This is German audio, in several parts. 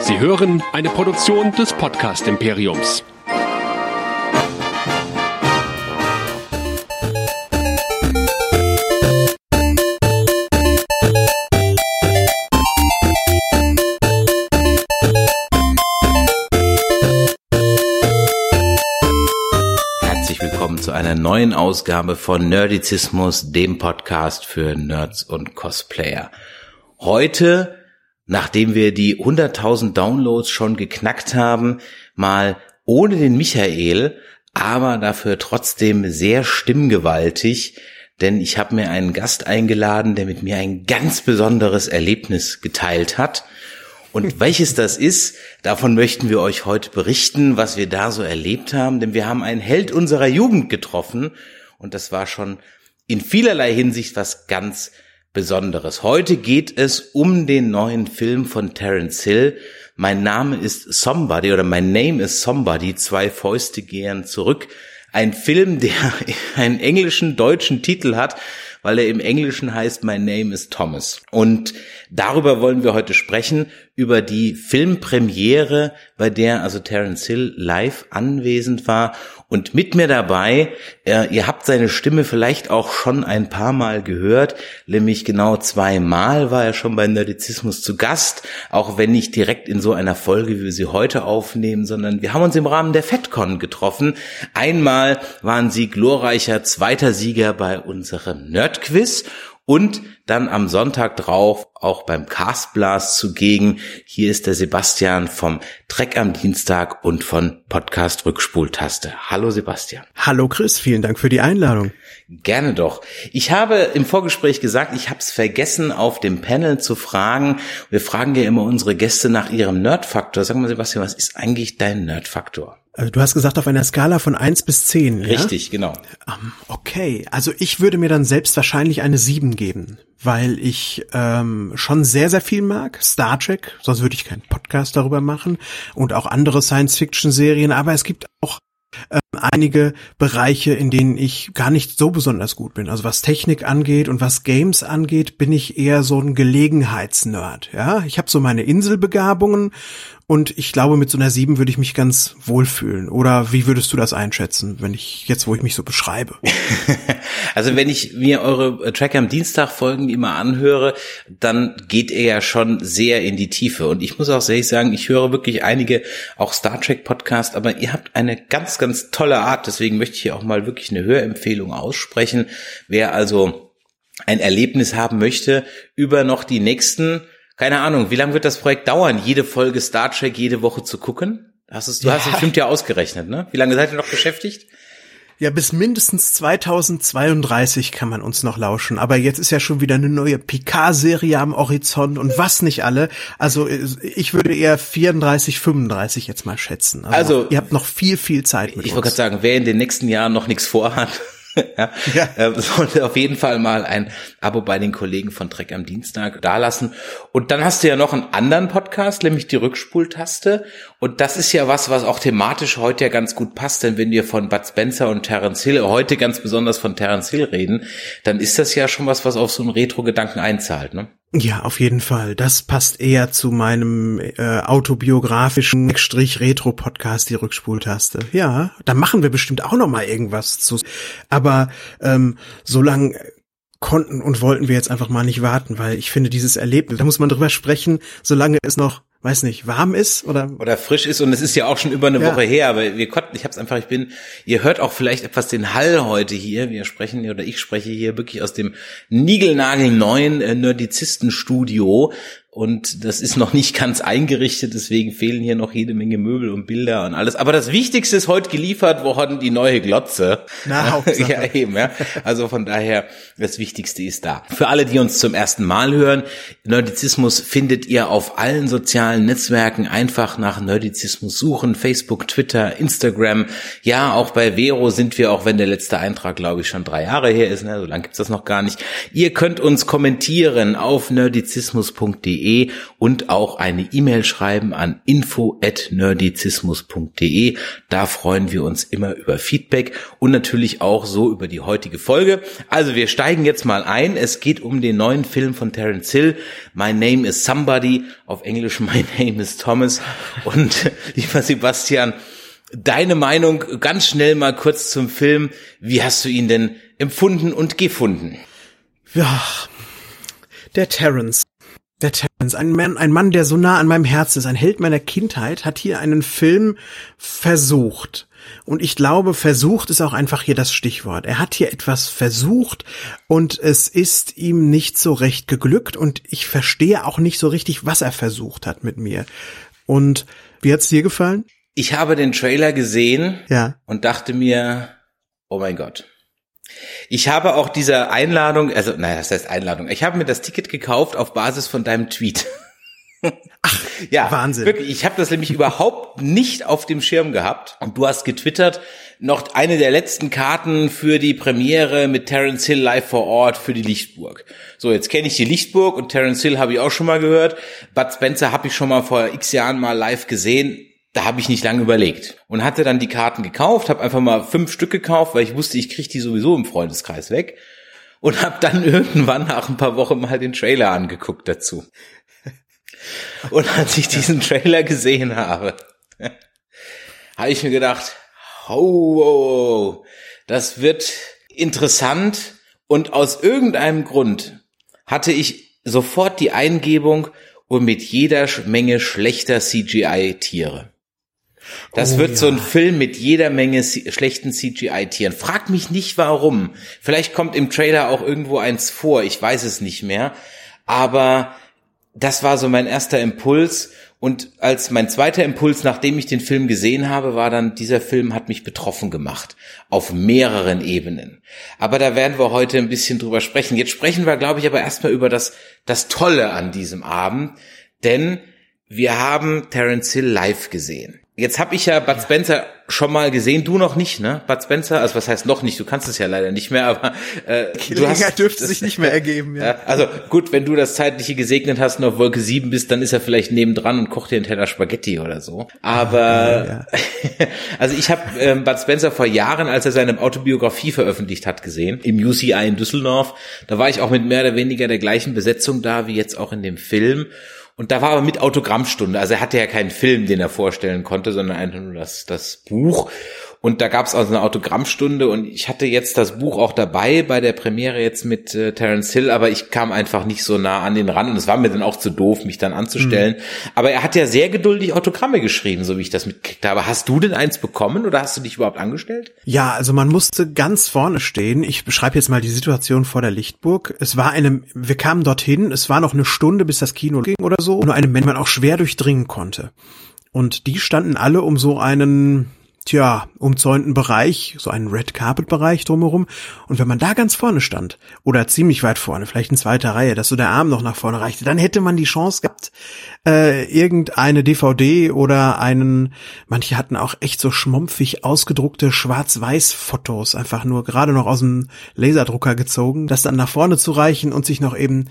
Sie hören eine Produktion des Podcast Imperiums. Herzlich willkommen zu einer neuen Ausgabe von Nerdizismus, dem Podcast für Nerds und Cosplayer. Heute nachdem wir die 100.000 Downloads schon geknackt haben, mal ohne den Michael, aber dafür trotzdem sehr stimmgewaltig, denn ich habe mir einen Gast eingeladen, der mit mir ein ganz besonderes Erlebnis geteilt hat. Und welches das ist, davon möchten wir euch heute berichten, was wir da so erlebt haben, denn wir haben einen Held unserer Jugend getroffen und das war schon in vielerlei Hinsicht was ganz Besonderes. Heute geht es um den neuen Film von Terence Hill. Mein Name ist Somebody oder My Name is Somebody. Zwei Fäuste gehen zurück. Ein Film, der einen englischen, deutschen Titel hat, weil er im Englischen heißt My Name is Thomas. Und darüber wollen wir heute sprechen, über die Filmpremiere, bei der also Terence Hill live anwesend war und mit mir dabei, äh, ihr habt seine Stimme vielleicht auch schon ein paar Mal gehört, nämlich genau zweimal war er schon bei Nerdizismus zu Gast, auch wenn nicht direkt in so einer Folge, wie wir sie heute aufnehmen, sondern wir haben uns im Rahmen der FedCon getroffen. Einmal waren sie glorreicher zweiter Sieger bei unserem Nerdquiz und dann am Sonntag drauf auch beim Castblast zugegen. Hier ist der Sebastian vom Trek am Dienstag und von Podcast Rückspultaste. Hallo Sebastian. Hallo Chris, vielen Dank für die Einladung. Gerne doch. Ich habe im Vorgespräch gesagt, ich habe es vergessen, auf dem Panel zu fragen. Wir fragen ja immer unsere Gäste nach ihrem Nerdfaktor. Sag mal Sebastian, was ist eigentlich dein Nerdfaktor? Also du hast gesagt, auf einer Skala von eins bis zehn. Ja? Richtig, genau. Um, okay, also ich würde mir dann selbst wahrscheinlich eine sieben geben, weil ich ähm, schon sehr, sehr viel mag. Star Trek, sonst würde ich keinen Podcast darüber machen. Und auch andere Science-Fiction-Serien, aber es gibt auch ähm, einige Bereiche, in denen ich gar nicht so besonders gut bin. Also was Technik angeht und was Games angeht, bin ich eher so ein Gelegenheitsnerd. Ja, ich habe so meine Inselbegabungen und ich glaube, mit so einer sieben würde ich mich ganz wohlfühlen. Oder wie würdest du das einschätzen, wenn ich jetzt, wo ich mich so beschreibe? also wenn ich mir eure Track am Dienstag Folgen immer anhöre, dann geht er ja schon sehr in die Tiefe. Und ich muss auch sehr sagen, ich höre wirklich einige auch Star Trek Podcasts, aber ihr habt eine ganz, ganz tolle Art. Deswegen möchte ich hier auch mal wirklich eine Hörempfehlung aussprechen. Wer also ein Erlebnis haben möchte über noch die nächsten keine Ahnung, wie lange wird das Projekt dauern, jede Folge Star Trek jede Woche zu gucken? Hast es, du ja. hast es bestimmt ja ausgerechnet, ne? Wie lange seid ihr noch beschäftigt? Ja, bis mindestens 2032 kann man uns noch lauschen. Aber jetzt ist ja schon wieder eine neue Picard-Serie am Horizont und was nicht alle. Also ich würde eher 34, 35 jetzt mal schätzen. Also, also ihr habt noch viel, viel Zeit mit Ich wollte gerade sagen, wer in den nächsten Jahren noch nichts vorhat, ja, ja. Äh, sollte auf jeden Fall mal ein Abo bei den Kollegen von Trek am Dienstag dalassen. Und dann hast du ja noch einen anderen Podcast, nämlich die Rückspultaste. Und das ist ja was, was auch thematisch heute ja ganz gut passt, denn wenn wir von Bud Spencer und Terence Hill, heute ganz besonders von Terence Hill reden, dann ist das ja schon was, was auf so einen Retro-Gedanken einzahlt, ne? Ja, auf jeden Fall. Das passt eher zu meinem äh, autobiografischen Strich-Retro-Podcast, die Rückspultaste. Ja, da machen wir bestimmt auch noch mal irgendwas zu. Aber ähm, so lang konnten und wollten wir jetzt einfach mal nicht warten, weil ich finde dieses Erlebnis, da muss man drüber sprechen, solange es noch weiß nicht, warm ist oder oder frisch ist und es ist ja auch schon über eine ja. Woche her, aber wir konnten, ich habe es einfach, ich bin, ihr hört auch vielleicht etwas den Hall heute hier, wir sprechen oder ich spreche hier wirklich aus dem niegelnagelneuen äh, Nerdizistenstudio und das ist noch nicht ganz eingerichtet, deswegen fehlen hier noch jede Menge Möbel und Bilder und alles. Aber das Wichtigste ist heute geliefert worden, die neue Glotze. Na, Hauptsache. ja, eben, ja. Also von daher, das Wichtigste ist da. Für alle, die uns zum ersten Mal hören, Nerdizismus findet ihr auf allen sozialen Netzwerken einfach nach Nerdizismus suchen. Facebook, Twitter, Instagram. Ja, auch bei Vero sind wir, auch wenn der letzte Eintrag, glaube ich, schon drei Jahre her ist. Ne? So lange gibt's das noch gar nicht. Ihr könnt uns kommentieren auf nerdizismus.de nerdizismus.de und auch eine E-Mail schreiben an info@nerdizismus.de. Da freuen wir uns immer über Feedback und natürlich auch so über die heutige Folge. Also wir steigen jetzt mal ein. Es geht um den neuen Film von Terence Hill. My Name is Somebody. Auf Englisch My Name is Thomas. Und lieber Sebastian, deine Meinung ganz schnell mal kurz zum Film. Wie hast du ihn denn empfunden und gefunden? Ja, der Terence. Der Terence, ein Mann, ein Mann, der so nah an meinem Herzen ist, ein Held meiner Kindheit, hat hier einen Film versucht. Und ich glaube, versucht ist auch einfach hier das Stichwort. Er hat hier etwas versucht und es ist ihm nicht so recht geglückt und ich verstehe auch nicht so richtig, was er versucht hat mit mir. Und wie hat's dir gefallen? Ich habe den Trailer gesehen ja. und dachte mir, oh mein Gott. Ich habe auch diese Einladung, also naja, das heißt Einladung. Ich habe mir das Ticket gekauft auf Basis von deinem Tweet. Ach, ja, Wahnsinn. Wirklich, ich habe das nämlich überhaupt nicht auf dem Schirm gehabt. Und du hast getwittert, noch eine der letzten Karten für die Premiere mit Terence Hill live vor Ort für die Lichtburg. So, jetzt kenne ich die Lichtburg und Terence Hill habe ich auch schon mal gehört. Bud Spencer habe ich schon mal vor x Jahren mal live gesehen da habe ich nicht lange überlegt und hatte dann die Karten gekauft, habe einfach mal fünf Stück gekauft, weil ich wusste, ich kriege die sowieso im Freundeskreis weg und habe dann irgendwann nach ein paar Wochen mal den Trailer angeguckt dazu. Und als ich diesen Trailer gesehen habe, habe ich mir gedacht, oh, das wird interessant und aus irgendeinem Grund hatte ich sofort die Eingebung und mit jeder Menge schlechter CGI-Tiere. Das oh, wird ja. so ein Film mit jeder Menge schlechten CGI-Tieren. Frag mich nicht warum. Vielleicht kommt im Trailer auch irgendwo eins vor, ich weiß es nicht mehr. Aber das war so mein erster Impuls. Und als mein zweiter Impuls, nachdem ich den Film gesehen habe, war dann, dieser Film hat mich betroffen gemacht. Auf mehreren Ebenen. Aber da werden wir heute ein bisschen drüber sprechen. Jetzt sprechen wir, glaube ich, aber erstmal über das, das Tolle an diesem Abend. Denn wir haben Terence Hill live gesehen. Jetzt habe ich ja Bud Spencer schon mal gesehen, du noch nicht, ne? Bud Spencer, also was heißt noch nicht, du kannst es ja leider nicht mehr, aber äh, du hast, dürfte sich nicht mehr ergeben, ja. ja. Also gut, wenn du das zeitliche gesegnet hast und auf Wolke 7 bist, dann ist er vielleicht nebendran und kocht dir einen Teller Spaghetti oder so. Aber ja, ja. also ich habe ähm, Bud Spencer vor Jahren, als er seine Autobiografie veröffentlicht hat, gesehen, im UCI in Düsseldorf. Da war ich auch mit mehr oder weniger der gleichen Besetzung da, wie jetzt auch in dem Film. Und da war aber mit Autogrammstunde. Also er hatte ja keinen Film, den er vorstellen konnte, sondern einfach nur das, das Buch. Und da gab es also eine Autogrammstunde und ich hatte jetzt das Buch auch dabei bei der Premiere jetzt mit äh, Terence Hill, aber ich kam einfach nicht so nah an den ran und es war mir dann auch zu doof, mich dann anzustellen. Mhm. Aber er hat ja sehr geduldig Autogramme geschrieben, so wie ich das mitgekriegt habe. Hast du denn eins bekommen oder hast du dich überhaupt angestellt? Ja, also man musste ganz vorne stehen. Ich beschreibe jetzt mal die Situation vor der Lichtburg. Es war eine, wir kamen dorthin, es war noch eine Stunde, bis das Kino ging oder so, nur eine Menge man auch schwer durchdringen konnte. Und die standen alle um so einen tja, umzäunten Bereich, so einen Red Carpet Bereich drumherum. Und wenn man da ganz vorne stand, oder ziemlich weit vorne, vielleicht in zweiter Reihe, dass so der Arm noch nach vorne reichte, dann hätte man die Chance gehabt, äh, irgendeine DVD oder einen, manche hatten auch echt so schmumpfig ausgedruckte Schwarz-Weiß-Fotos, einfach nur gerade noch aus dem Laserdrucker gezogen, das dann nach vorne zu reichen und sich noch eben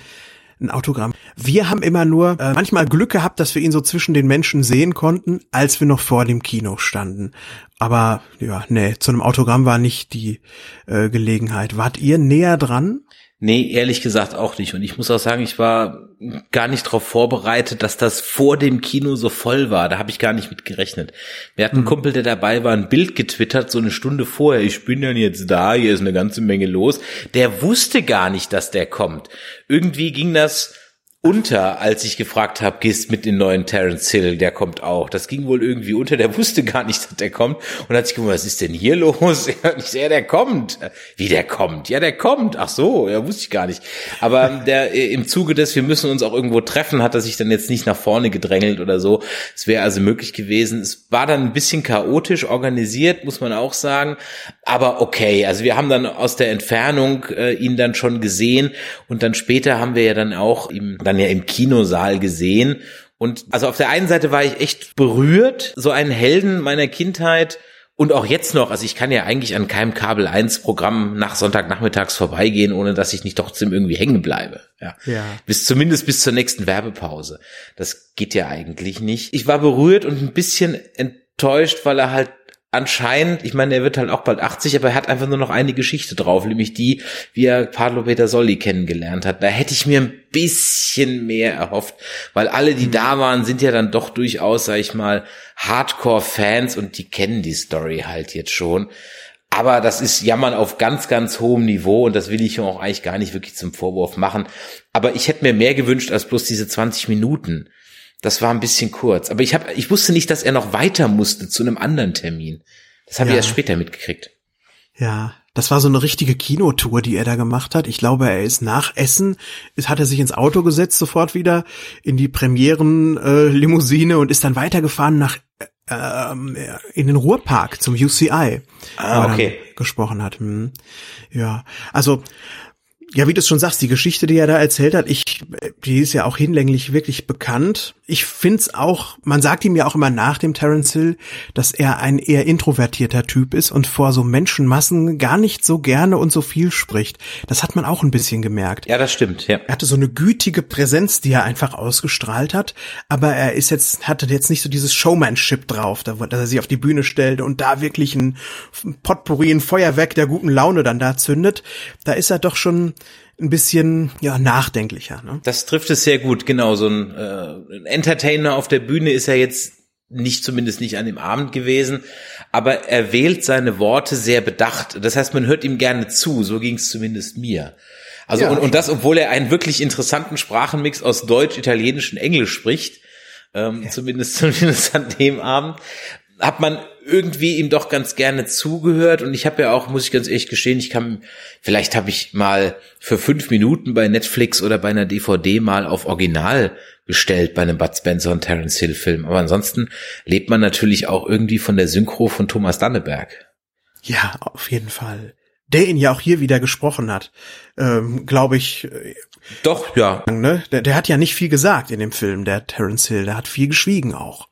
ein Autogramm. Wir haben immer nur äh, manchmal Glück gehabt, dass wir ihn so zwischen den Menschen sehen konnten, als wir noch vor dem Kino standen. Aber ja, nee, zu einem Autogramm war nicht die äh, Gelegenheit. Wart ihr näher dran? Nee, ehrlich gesagt auch nicht. Und ich muss auch sagen, ich war gar nicht darauf vorbereitet, dass das vor dem Kino so voll war. Da habe ich gar nicht mit gerechnet. Wir hatten einen mhm. Kumpel, der dabei war, ein Bild getwittert, so eine Stunde vorher. Ich bin dann jetzt da, hier ist eine ganze Menge los. Der wusste gar nicht, dass der kommt. Irgendwie ging das unter, als ich gefragt habe, gehst mit den neuen Terence Hill, der kommt auch. Das ging wohl irgendwie unter, der wusste gar nicht, dass der kommt und hat sich gewundert, was ist denn hier los? Ja, der kommt. Wie der kommt? Ja, der kommt. Ach so, ja, wusste ich gar nicht. Aber der im Zuge des, wir müssen uns auch irgendwo treffen, hat er sich dann jetzt nicht nach vorne gedrängelt oder so. Es wäre also möglich gewesen. Es war dann ein bisschen chaotisch organisiert, muss man auch sagen. Aber okay, also wir haben dann aus der Entfernung äh, ihn dann schon gesehen und dann später haben wir ja dann auch ihm dann ja im Kinosaal gesehen. Und also auf der einen Seite war ich echt berührt, so einen Helden meiner Kindheit Und auch jetzt noch, also ich kann ja eigentlich an keinem Kabel 1 Programm nach Sonntagnachmittags vorbeigehen, ohne dass ich nicht trotzdem irgendwie hängen bleibe. Ja. ja. Bis zumindest bis zur nächsten Werbepause. Das geht ja eigentlich nicht. Ich war berührt und ein bisschen enttäuscht, weil er halt anscheinend, ich meine, er wird halt auch bald 80, aber er hat einfach nur noch eine Geschichte drauf, nämlich die, wie er Pablo Petersolli kennengelernt hat. Da hätte ich mir ein bisschen mehr erhofft, weil alle, die da waren, sind ja dann doch durchaus, sag ich mal, Hardcore-Fans und die kennen die Story halt jetzt schon. Aber das ist Jammern auf ganz, ganz hohem Niveau und das will ich auch eigentlich gar nicht wirklich zum Vorwurf machen. Aber ich hätte mir mehr gewünscht als bloß diese 20 Minuten. Das war ein bisschen kurz. Aber ich habe, ich wusste nicht, dass er noch weiter musste zu einem anderen Termin. Das habe ja. ich erst später mitgekriegt. Ja, das war so eine richtige Kinotour, die er da gemacht hat. Ich glaube, er ist nach Essen, ist, hat er sich ins Auto gesetzt, sofort wieder in die Premieren-Limousine äh, und ist dann weitergefahren nach äh, in den Ruhrpark zum UCI. Ah, okay. Gesprochen hat. Hm. Ja, also ja, wie du es schon sagst, die Geschichte, die er da erzählt hat, ich, die ist ja auch hinlänglich wirklich bekannt. Ich find's auch, man sagt ihm ja auch immer nach dem Terence Hill, dass er ein eher introvertierter Typ ist und vor so Menschenmassen gar nicht so gerne und so viel spricht. Das hat man auch ein bisschen gemerkt. Ja, das stimmt, ja. Er hatte so eine gütige Präsenz, die er einfach ausgestrahlt hat, aber er ist jetzt, hatte jetzt nicht so dieses Showmanship drauf, dass er sich auf die Bühne stellt und da wirklich ein Potpourri, ein Feuerwerk der guten Laune dann da zündet. Da ist er doch schon ein bisschen ja nachdenklicher. Ne? Das trifft es sehr gut, genau. So ein, äh, ein Entertainer auf der Bühne ist er jetzt nicht zumindest nicht an dem Abend gewesen, aber er wählt seine Worte sehr bedacht. Das heißt, man hört ihm gerne zu. So ging es zumindest mir. Also ja, und, und das, obwohl er einen wirklich interessanten Sprachenmix aus Deutsch, Italienisch und Englisch spricht. Ähm, ja. Zumindest zumindest an dem Abend hat man irgendwie ihm doch ganz gerne zugehört und ich habe ja auch, muss ich ganz ehrlich gestehen, ich kann, vielleicht habe ich mal für fünf Minuten bei Netflix oder bei einer DVD mal auf Original gestellt bei einem Bud Spencer und Terence Hill Film, aber ansonsten lebt man natürlich auch irgendwie von der Synchro von Thomas Danneberg. Ja, auf jeden Fall. Der ihn ja auch hier wieder gesprochen hat, ähm, glaube ich. Äh, Doch, ja. Ne? Der, der hat ja nicht viel gesagt in dem Film, der Terence Hill. Der hat viel geschwiegen auch.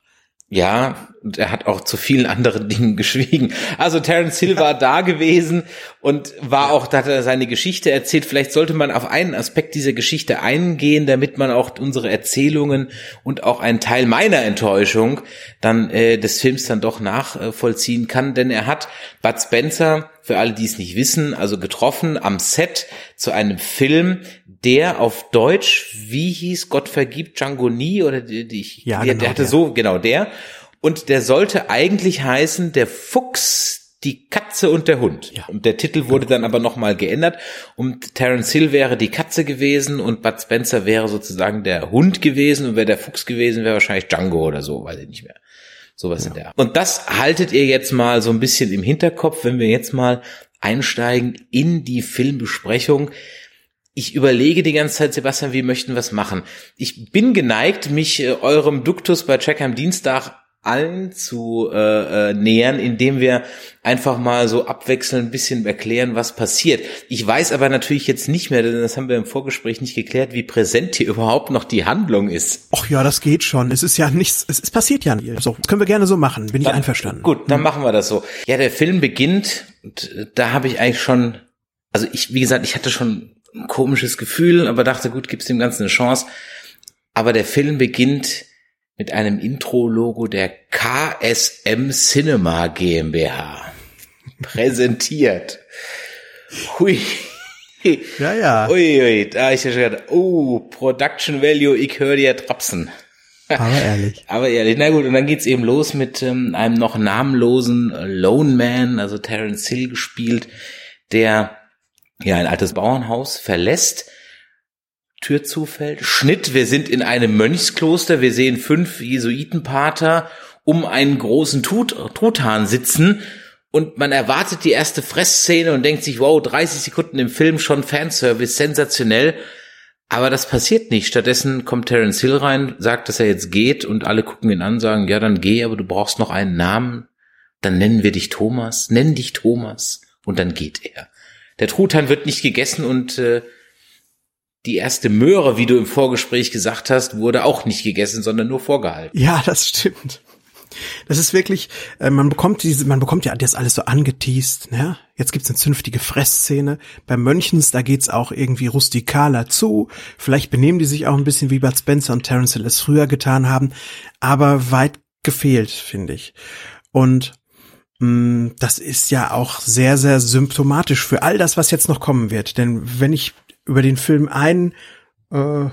Ja, und er hat auch zu vielen anderen Dingen geschwiegen. Also Terence Hill war da gewesen und war auch, da hat er seine Geschichte erzählt. Vielleicht sollte man auf einen Aspekt dieser Geschichte eingehen, damit man auch unsere Erzählungen und auch einen Teil meiner Enttäuschung dann äh, des Films dann doch nachvollziehen kann. Denn er hat Bud Spencer, für alle, die es nicht wissen, also getroffen am Set zu einem Film, der auf Deutsch, wie hieß Gott vergibt, Django Nie oder die, die ja, der, genau, der hatte der. so, genau der. Und der sollte eigentlich heißen, der Fuchs, die Katze und der Hund. Ja. Und der Titel wurde dann aber nochmal geändert. Und Terence Hill wäre die Katze gewesen und Bud Spencer wäre sozusagen der Hund gewesen und wäre der Fuchs gewesen, wäre wahrscheinlich Django oder so, weiß ich nicht mehr. Sowas ja. in der. Und das haltet ihr jetzt mal so ein bisschen im Hinterkopf, wenn wir jetzt mal einsteigen in die Filmbesprechung ich überlege die ganze Zeit, Sebastian, wir möchten was machen. Ich bin geneigt, mich äh, eurem Duktus bei Check am Dienstag allen zu äh, äh, nähern, indem wir einfach mal so abwechselnd ein bisschen erklären, was passiert. Ich weiß aber natürlich jetzt nicht mehr, denn das haben wir im Vorgespräch nicht geklärt, wie präsent hier überhaupt noch die Handlung ist. Ach ja, das geht schon. Es ist ja nichts, es, es passiert ja nicht. So, das können wir gerne so machen. Bin dann, ich einverstanden. Gut, dann mhm. machen wir das so. Ja, der Film beginnt und äh, da habe ich eigentlich schon, also ich, wie gesagt, ich hatte schon ein komisches Gefühl, aber dachte, gut, gibt's dem Ganzen eine Chance. Aber der Film beginnt mit einem Intro-Logo der KSM Cinema GmbH. Präsentiert. Hui. Ja, ja. Ui, ui, da ich ja schon gedacht, oh, Production Value, ich höre dir trapsen. Aber ehrlich. Aber ehrlich, na gut, und dann geht's eben los mit ähm, einem noch namenlosen Lone Man, also Terence Hill gespielt, der ja ein altes Bauernhaus verlässt, Tür zufällt, Schnitt, wir sind in einem Mönchskloster, wir sehen fünf Jesuitenpater um einen großen Tut Truthahn sitzen und man erwartet die erste Fressszene und denkt sich, wow, 30 Sekunden im Film schon Fanservice, sensationell. Aber das passiert nicht. Stattdessen kommt Terence Hill rein, sagt, dass er jetzt geht und alle gucken ihn an, sagen, ja, dann geh, aber du brauchst noch einen Namen. Dann nennen wir dich Thomas, nenn dich Thomas und dann geht er. Der Truthahn wird nicht gegessen und äh, die erste Möhre, wie du im Vorgespräch gesagt hast, wurde auch nicht gegessen, sondern nur vorgehalten. Ja, das stimmt. Das ist wirklich, äh, man bekommt diese, man bekommt ja das alles so angeteased, ne? Jetzt gibt's eine zünftige Fressszene. Bei Mönchens, da geht's auch irgendwie rustikaler zu. Vielleicht benehmen die sich auch ein bisschen wie Bud Spencer und Terence Hill es früher getan haben, aber weit gefehlt, finde ich. Und mh, mm, das ist ja auch sehr, sehr symptomatisch für all das, was jetzt noch kommen wird. Denn wenn ich über den Film ein äh,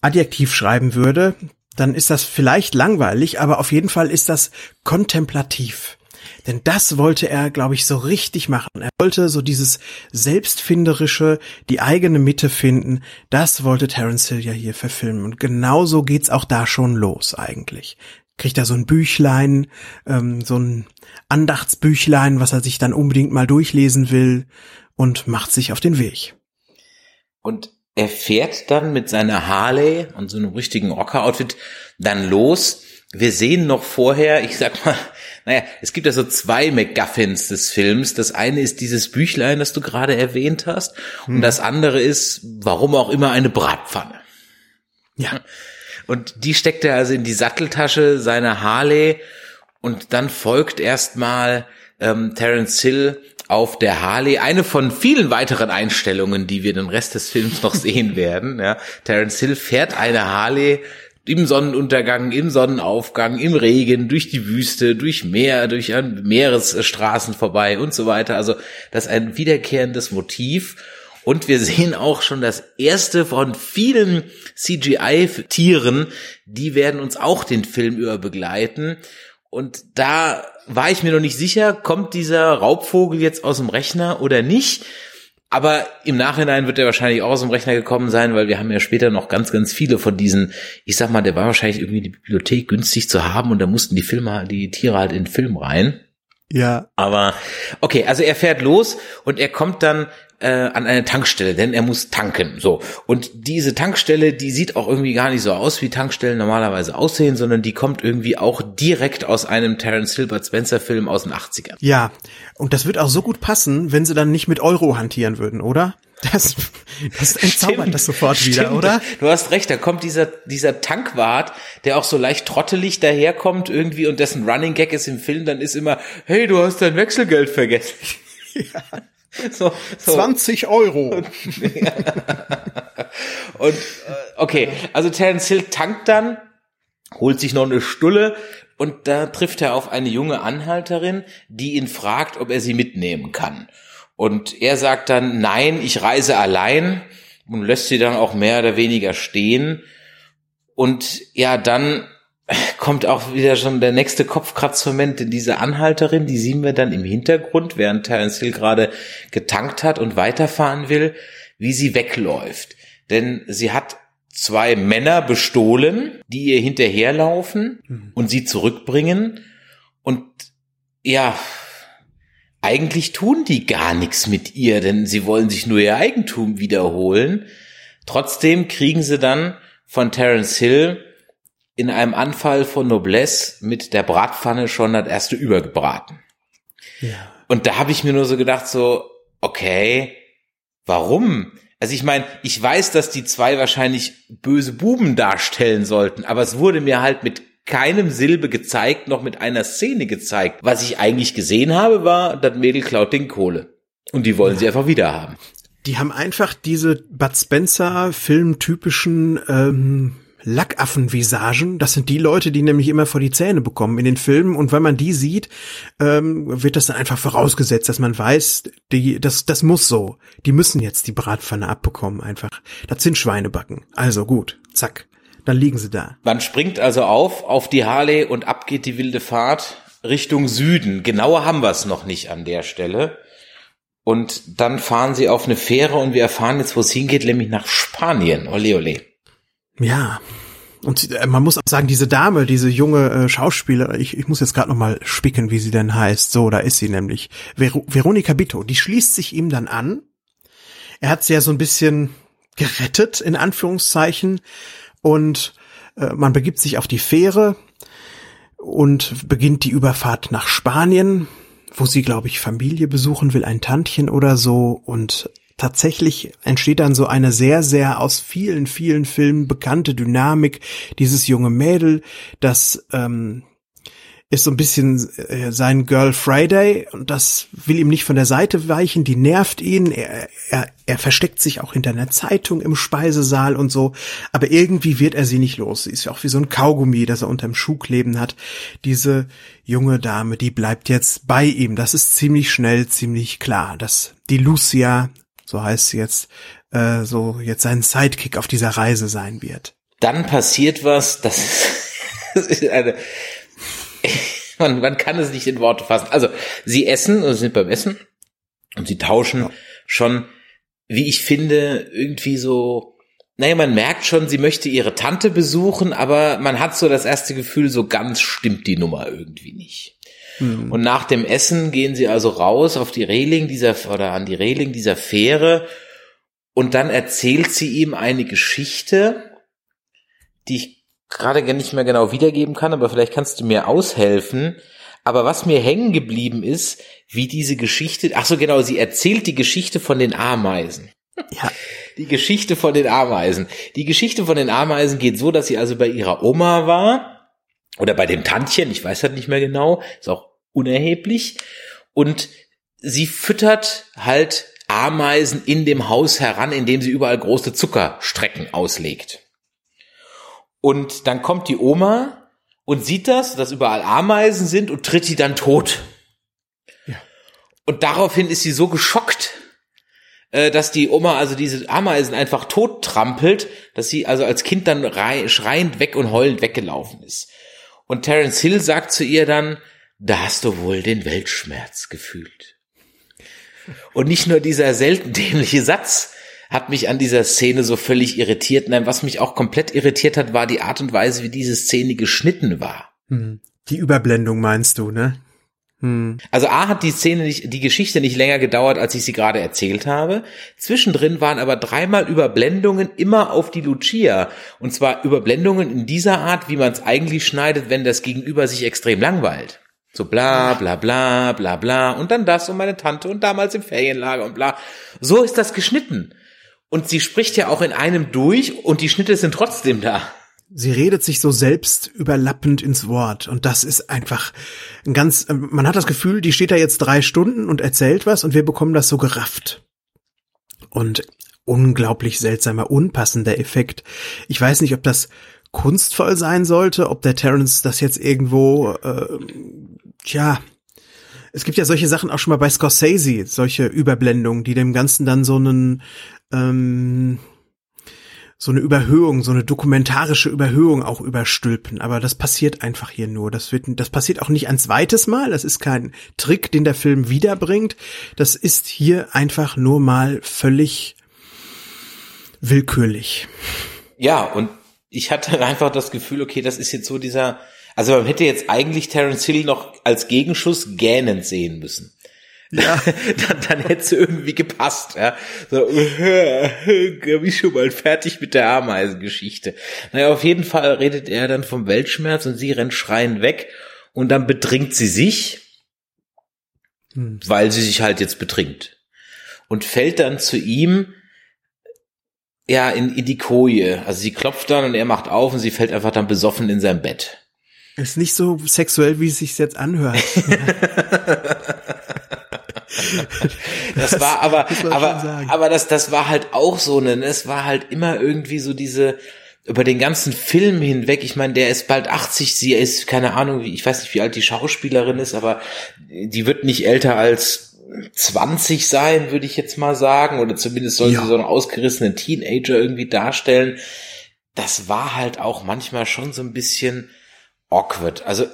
Adjektiv schreiben würde, dann ist das vielleicht langweilig, aber auf jeden Fall ist das kontemplativ. Denn das wollte er, glaube ich, so richtig machen. Er wollte so dieses Selbstfinderische, die eigene Mitte finden. Das wollte Terence Hill ja hier verfilmen. Und genauso geht's auch da schon los eigentlich. Kriegt er so ein Büchlein, ähm, so ein Andachtsbüchlein, was er sich dann unbedingt mal durchlesen will und macht sich auf den Weg. Und er fährt dann mit seiner Harley und so einem richtigen Rocker-Outfit dann los. Wir sehen noch vorher, ich sag mal, naja, es gibt ja so zwei MacGuffins des Films. Das eine ist dieses Büchlein, das du gerade erwähnt hast. Und hm. das andere ist, warum auch immer, eine Bratpfanne. Ja. Und die steckt er also in die Satteltasche seiner Harley. Und dann folgt erstmal ähm, Terence Hill auf der Harley, eine von vielen weiteren Einstellungen, die wir den Rest des Films noch sehen werden. Ja. Terence Hill fährt eine Harley im Sonnenuntergang, im Sonnenaufgang, im Regen, durch die Wüste, durch Meer, durch Meeresstraßen vorbei und so weiter. Also das ist ein wiederkehrendes Motiv. Und wir sehen auch schon das erste von vielen CGI-Tieren, die werden uns auch den Film über begleiten. Und da war ich mir noch nicht sicher, kommt dieser Raubvogel jetzt aus dem Rechner oder nicht. Aber im Nachhinein wird er wahrscheinlich auch aus dem Rechner gekommen sein, weil wir haben ja später noch ganz, ganz viele von diesen, ich sag mal, der war wahrscheinlich irgendwie die Bibliothek günstig zu haben und da mussten die Filme, die Tiere halt in den Film rein. Ja. Aber okay, also er fährt los und er kommt dann äh, an eine Tankstelle, denn er muss tanken. So. Und diese Tankstelle, die sieht auch irgendwie gar nicht so aus, wie Tankstellen normalerweise aussehen, sondern die kommt irgendwie auch direkt aus einem Terence Hilbert Spencer Film aus den 80ern. Ja. Und das wird auch so gut passen, wenn sie dann nicht mit Euro hantieren würden, oder? Das, das entzaubert das sofort stimmt. wieder, oder? Du hast recht, da kommt dieser, dieser Tankwart, der auch so leicht trottelig daherkommt irgendwie und dessen Running Gag ist im Film, dann ist immer, hey, du hast dein Wechselgeld vergessen. Ja. So, so. 20 Euro. Und, und äh, okay, also Terence Hill tankt dann, holt sich noch eine Stulle und da trifft er auf eine junge Anhalterin, die ihn fragt, ob er sie mitnehmen kann. Und er sagt dann, nein, ich reise allein und lässt sie dann auch mehr oder weniger stehen. Und ja, dann kommt auch wieder schon der nächste Kopfkratzmoment in diese Anhalterin, die sehen wir dann im Hintergrund, während Terence Hill gerade getankt hat und weiterfahren will, wie sie wegläuft. Denn sie hat zwei Männer bestohlen, die ihr hinterherlaufen mhm. und sie zurückbringen. Und ja, eigentlich tun die gar nichts mit ihr, denn sie wollen sich nur ihr Eigentum wiederholen. Trotzdem kriegen sie dann von Terence Hill in einem Anfall von Noblesse mit der Bratpfanne schon das erste übergebraten. Ja. Und da habe ich mir nur so gedacht, so, okay, warum? Also ich meine, ich weiß, dass die zwei wahrscheinlich böse Buben darstellen sollten, aber es wurde mir halt mit keinem Silbe gezeigt, noch mit einer Szene gezeigt. Was ich eigentlich gesehen habe, war, das Mädel klaut den Kohle. Und die wollen ja. sie einfach wieder haben. Die haben einfach diese Bud Spencer filmtypischen ähm, Lackaffen-Visagen. Das sind die Leute, die nämlich immer vor die Zähne bekommen in den Filmen. Und wenn man die sieht, ähm, wird das dann einfach vorausgesetzt, dass man weiß, die, das, das muss so. Die müssen jetzt die Bratpfanne abbekommen einfach. Das sind Schweinebacken. Also gut, zack dann liegen sie da. Man springt also auf, auf die Harley und ab geht die wilde Fahrt Richtung Süden. Genauer haben wir es noch nicht an der Stelle. Und dann fahren sie auf eine Fähre und wir erfahren jetzt, wo es hingeht, nämlich nach Spanien. Ole, ole. Ja. Und äh, man muss auch sagen, diese Dame, diese junge äh, Schauspielerin, ich, ich muss jetzt gerade noch mal spicken, wie sie denn heißt. So, da ist sie nämlich. Ver Veronika Bitto, die schließt sich ihm dann an. Er hat sie ja so ein bisschen gerettet, in Anführungszeichen und äh, man begibt sich auf die Fähre und beginnt die Überfahrt nach Spanien, wo sie, glaube ich, Familie besuchen will, ein Tantchen oder so und tatsächlich entsteht dann so eine sehr, sehr aus vielen, vielen Filmen bekannte Dynamik. Dieses junge Mädel, das ähm, ist so ein bisschen äh, sein Girl Friday und das will ihm nicht von der Seite weichen, die nervt ihn, er, er, er versteckt sich auch hinter einer Zeitung im Speisesaal und so, aber irgendwie wird er sie nicht los. Sie ist ja auch wie so ein Kaugummi, das er unterm Schuh kleben hat. Diese junge Dame, die bleibt jetzt bei ihm. Das ist ziemlich schnell, ziemlich klar, dass die Lucia, so heißt sie jetzt, äh, so jetzt sein Sidekick auf dieser Reise sein wird. Dann passiert was, das ist eine man, man kann es nicht in Worte fassen. Also, sie essen, also sind beim Essen und sie tauschen ja. schon, wie ich finde, irgendwie so, naja, man merkt schon, sie möchte ihre Tante besuchen, aber man hat so das erste Gefühl, so ganz stimmt die Nummer irgendwie nicht. Mhm. Und nach dem Essen gehen sie also raus auf die Reling dieser, oder an die Reling dieser Fähre und dann erzählt sie ihm eine Geschichte, die ich gerade nicht mehr genau wiedergeben kann, aber vielleicht kannst du mir aushelfen. Aber was mir hängen geblieben ist, wie diese Geschichte, ach so genau, sie erzählt die Geschichte von den Ameisen. Ja. Die Geschichte von den Ameisen. Die Geschichte von den Ameisen geht so, dass sie also bei ihrer Oma war oder bei dem Tantchen, ich weiß halt nicht mehr genau, ist auch unerheblich und sie füttert halt Ameisen in dem Haus heran, indem sie überall große Zuckerstrecken auslegt. Und dann kommt die Oma und sieht das, dass überall Ameisen sind und tritt die dann tot. Ja. Und daraufhin ist sie so geschockt, äh, dass die Oma also diese Ameisen einfach tot trampelt, dass sie also als Kind dann schreiend weg und heulend weggelaufen ist. Und Terence Hill sagt zu ihr dann, da hast du wohl den Weltschmerz gefühlt. Und nicht nur dieser selten dämliche Satz, hat mich an dieser Szene so völlig irritiert. Nein, was mich auch komplett irritiert hat, war die Art und Weise, wie diese Szene geschnitten war. Hm. Die Überblendung meinst du, ne? Hm. Also A hat die Szene nicht, die Geschichte nicht länger gedauert, als ich sie gerade erzählt habe. Zwischendrin waren aber dreimal Überblendungen immer auf die Lucia. Und zwar Überblendungen in dieser Art, wie man es eigentlich schneidet, wenn das Gegenüber sich extrem langweilt. So bla bla bla bla bla und dann das und meine Tante und damals im Ferienlager und bla. So ist das geschnitten. Und sie spricht ja auch in einem durch und die Schnitte sind trotzdem da. Sie redet sich so selbst überlappend ins Wort und das ist einfach ein ganz, man hat das Gefühl, die steht da jetzt drei Stunden und erzählt was und wir bekommen das so gerafft. Und unglaublich seltsamer, unpassender Effekt. Ich weiß nicht, ob das kunstvoll sein sollte, ob der Terence das jetzt irgendwo, äh, tja, es gibt ja solche Sachen auch schon mal bei Scorsese, solche Überblendungen, die dem Ganzen dann so einen ähm, so eine Überhöhung, so eine dokumentarische Überhöhung auch überstülpen. Aber das passiert einfach hier nur. Das wird, das passiert auch nicht ein zweites Mal. Das ist kein Trick, den der Film wiederbringt. Das ist hier einfach nur mal völlig willkürlich. Ja, und ich hatte einfach das Gefühl, okay, das ist jetzt so dieser, also man hätte jetzt eigentlich Terence Hill noch als Gegenschuss gähnend sehen müssen. Ja. dann, dann hätte es irgendwie gepasst. Ja. So, bin ich schon mal fertig mit der Ameisengeschichte. Naja, auf jeden Fall redet er dann vom Weltschmerz und sie rennt schreien weg und dann betrinkt sie sich, hm. weil sie sich halt jetzt betrinkt. Und fällt dann zu ihm, ja, in, in die Koje. Also sie klopft dann und er macht auf und sie fällt einfach dann besoffen in sein Bett. Ist nicht so sexuell, wie es sich jetzt anhört. das war aber, das aber, aber das, das war halt auch so, ne, es war halt immer irgendwie so diese, über den ganzen Film hinweg, ich meine, der ist bald 80, sie ist, keine Ahnung, ich weiß nicht, wie alt die Schauspielerin ist, aber die wird nicht älter als 20 sein, würde ich jetzt mal sagen, oder zumindest soll ja. sie so einen ausgerissenen Teenager irgendwie darstellen. Das war halt auch manchmal schon so ein bisschen awkward. Also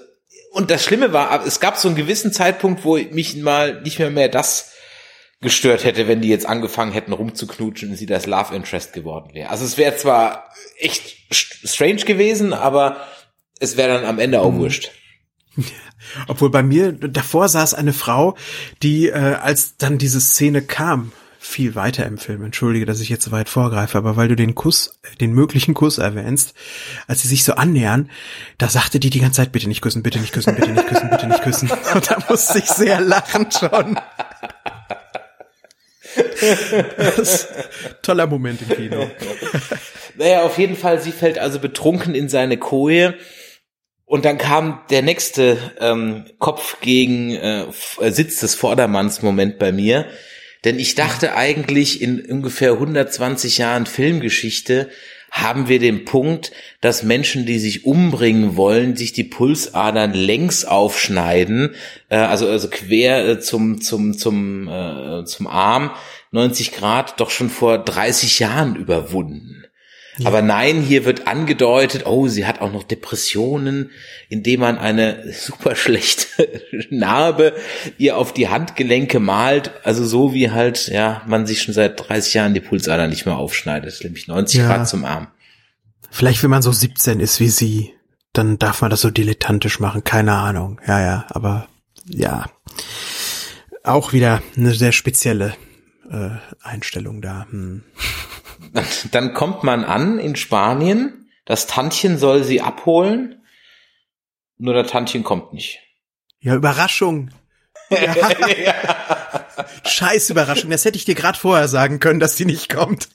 und das Schlimme war, es gab so einen gewissen Zeitpunkt, wo mich mal nicht mehr mehr das gestört hätte, wenn die jetzt angefangen hätten rumzuknutschen und sie das Love Interest geworden wäre. Also es wäre zwar echt strange gewesen, aber es wäre dann am Ende auch mhm. wurscht. Obwohl bei mir davor saß eine Frau, die äh, als dann diese Szene kam, viel weiter im Film. Entschuldige, dass ich jetzt so weit vorgreife, aber weil du den Kuss, den möglichen Kuss erwähnst, als sie sich so annähern, da sagte die die ganze Zeit, bitte nicht küssen, bitte nicht küssen, bitte nicht küssen, bitte nicht küssen. Und da musste ich sehr lachen schon. toller Moment im Kino. Naja, auf jeden Fall, sie fällt also betrunken in seine Koje Und dann kam der nächste ähm, Kopf gegen äh, äh Sitz des Vordermanns Moment bei mir. Denn ich dachte eigentlich in ungefähr 120 Jahren Filmgeschichte haben wir den Punkt, dass Menschen, die sich umbringen wollen, sich die Pulsadern längs aufschneiden, äh, also also quer äh, zum zum zum äh, zum Arm 90 Grad doch schon vor 30 Jahren überwunden. Ja. Aber nein, hier wird angedeutet, oh, sie hat auch noch Depressionen, indem man eine super schlechte Narbe ihr auf die Handgelenke malt. Also so wie halt, ja, man sich schon seit 30 Jahren die Pulsader nicht mehr aufschneidet, nämlich 90 ja. Grad zum Arm. Vielleicht, wenn man so 17 ist wie sie, dann darf man das so dilettantisch machen, keine Ahnung. Ja, ja, aber ja. Auch wieder eine sehr spezielle äh, Einstellung da. Hm. Dann kommt man an in Spanien. Das Tantchen soll sie abholen. Nur der Tantchen kommt nicht. Ja, Überraschung. Ja. Scheiß Überraschung. Das hätte ich dir gerade vorher sagen können, dass sie nicht kommt.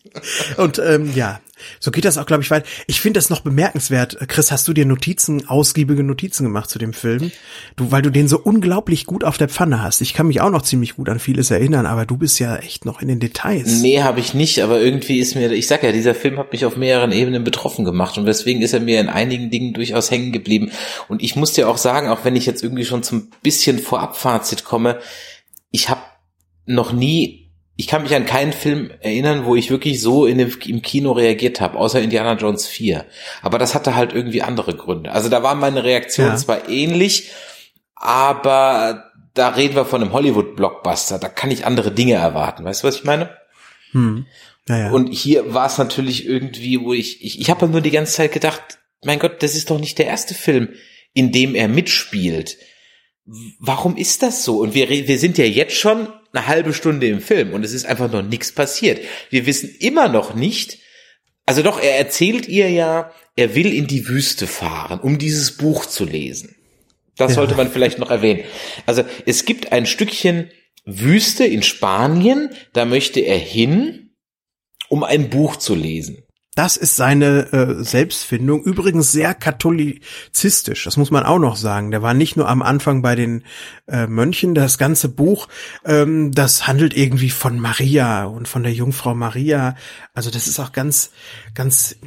Und ähm, ja, so geht das auch, glaube ich, weit. Ich finde das noch bemerkenswert. Chris, hast du dir Notizen, ausgiebige Notizen gemacht zu dem Film? Du, weil du den so unglaublich gut auf der Pfanne hast. Ich kann mich auch noch ziemlich gut an vieles erinnern, aber du bist ja echt noch in den Details. Nee, habe ich nicht, aber irgendwie ist mir, ich sag ja, dieser Film hat mich auf mehreren Ebenen betroffen gemacht und deswegen ist er mir in einigen Dingen durchaus hängen geblieben. Und ich muss dir auch sagen, auch wenn ich jetzt irgendwie schon zum bisschen Vorabfazit komme, ich habe noch nie ich kann mich an keinen Film erinnern, wo ich wirklich so in dem, im Kino reagiert habe, außer Indiana Jones 4. Aber das hatte halt irgendwie andere Gründe. Also da war meine Reaktion ja. zwar ähnlich, aber da reden wir von einem Hollywood-Blockbuster. Da kann ich andere Dinge erwarten. Weißt du, was ich meine? Hm. Ja, ja. Und hier war es natürlich irgendwie, wo ich, ich, ich habe nur die ganze Zeit gedacht, mein Gott, das ist doch nicht der erste Film, in dem er mitspielt. Warum ist das so? Und wir, wir sind ja jetzt schon eine halbe Stunde im Film und es ist einfach noch nichts passiert. Wir wissen immer noch nicht, also doch, er erzählt ihr ja, er will in die Wüste fahren, um dieses Buch zu lesen. Das ja. sollte man vielleicht noch erwähnen. Also es gibt ein Stückchen Wüste in Spanien, da möchte er hin, um ein Buch zu lesen. Das ist seine äh, Selbstfindung. Übrigens sehr katholizistisch, das muss man auch noch sagen. Der war nicht nur am Anfang bei den äh, Mönchen. Das ganze Buch, ähm, das handelt irgendwie von Maria und von der Jungfrau Maria. Also das ist auch ganz, ganz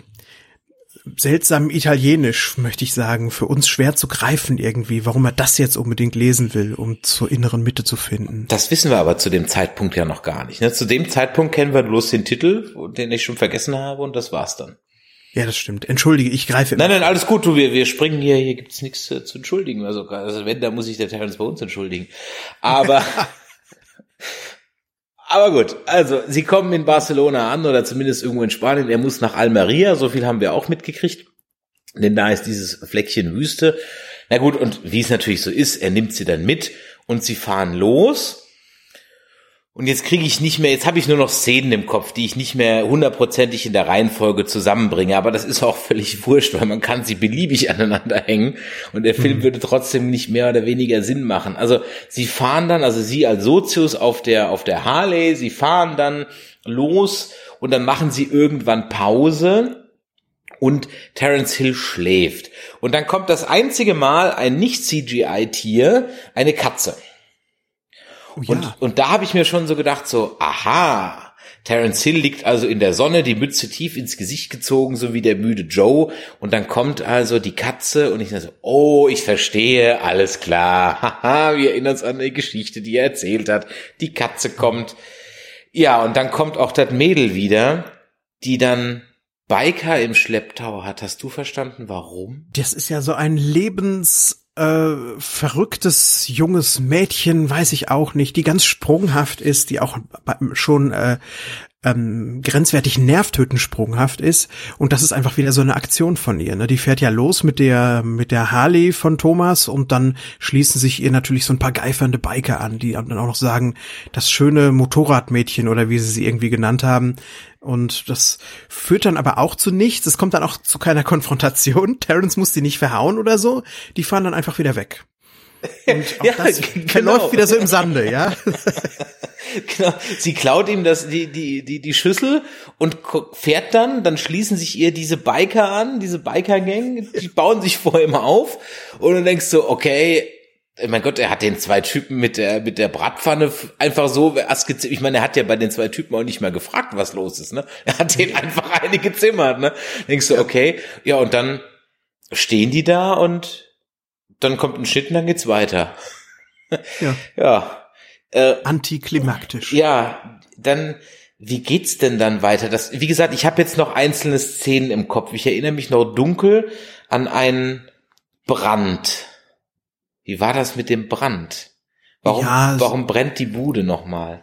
seltsam italienisch, möchte ich sagen, für uns schwer zu greifen irgendwie, warum er das jetzt unbedingt lesen will, um zur inneren Mitte zu finden. Das wissen wir aber zu dem Zeitpunkt ja noch gar nicht. Ne? Zu dem Zeitpunkt kennen wir bloß den Titel, den ich schon vergessen habe, und das war's dann. Ja, das stimmt. Entschuldige, ich greife. Nein, nein, alles gut. Du, wir, wir springen hier. Hier gibt's nichts äh, zu entschuldigen. Also, also wenn, da muss sich der Terrence bei uns entschuldigen. Aber Aber gut, also sie kommen in Barcelona an oder zumindest irgendwo in Spanien. Er muss nach Almeria, so viel haben wir auch mitgekriegt. Denn da ist dieses Fleckchen Wüste. Na gut, und wie es natürlich so ist, er nimmt sie dann mit und sie fahren los. Und jetzt kriege ich nicht mehr, jetzt habe ich nur noch Szenen im Kopf, die ich nicht mehr hundertprozentig in der Reihenfolge zusammenbringe. Aber das ist auch völlig wurscht, weil man kann sie beliebig aneinander hängen und der Film mhm. würde trotzdem nicht mehr oder weniger Sinn machen. Also sie fahren dann, also sie als Sozius auf der auf der Harley, sie fahren dann los und dann machen sie irgendwann Pause und Terence Hill schläft. Und dann kommt das einzige Mal ein Nicht-CGI-Tier, eine Katze. Oh, ja. und, und da habe ich mir schon so gedacht, so, aha, Terence Hill liegt also in der Sonne, die Mütze tief ins Gesicht gezogen, so wie der müde Joe. Und dann kommt also die Katze und ich so, oh, ich verstehe, alles klar. Haha, wir erinnern uns an die Geschichte, die er erzählt hat. Die Katze kommt. Ja, und dann kommt auch das Mädel wieder, die dann Biker im Schlepptau hat. Hast du verstanden, warum? Das ist ja so ein Lebens äh, verrücktes junges Mädchen, weiß ich auch nicht, die ganz sprunghaft ist, die auch schon äh, ähm, grenzwertig nervtötend sprunghaft ist und das ist einfach wieder so eine Aktion von ihr. Ne? Die fährt ja los mit der mit der Harley von Thomas und dann schließen sich ihr natürlich so ein paar geifernde Biker an, die dann auch noch sagen, das schöne Motorradmädchen oder wie sie sie irgendwie genannt haben. Und das führt dann aber auch zu nichts. Es kommt dann auch zu keiner Konfrontation. Terrence muss die nicht verhauen oder so. Die fahren dann einfach wieder weg. Und auch ja, das genau. verläuft wieder so im Sande, ja. genau. Sie klaut ihm das, die, die, die, die Schüssel und fährt dann, dann schließen sich ihr diese Biker an, diese Biker-Gang, die bauen sich vor ihm auf und dann denkst du, okay, mein Gott, er hat den zwei Typen mit der mit der Bratpfanne einfach so ich meine, er hat ja bei den zwei Typen auch nicht mehr gefragt, was los ist, ne? Er hat den einfach eine gezimmert, ne? Denkst du, okay, ja und dann stehen die da und dann kommt ein Schnitt und dann geht's weiter. Ja. ja. Äh, Antiklimaktisch. Ja, dann wie geht's denn dann weiter? Das, wie gesagt, ich habe jetzt noch einzelne Szenen im Kopf. Ich erinnere mich noch dunkel an einen Brand. Wie war das mit dem Brand? Warum, ja, warum brennt die Bude nochmal?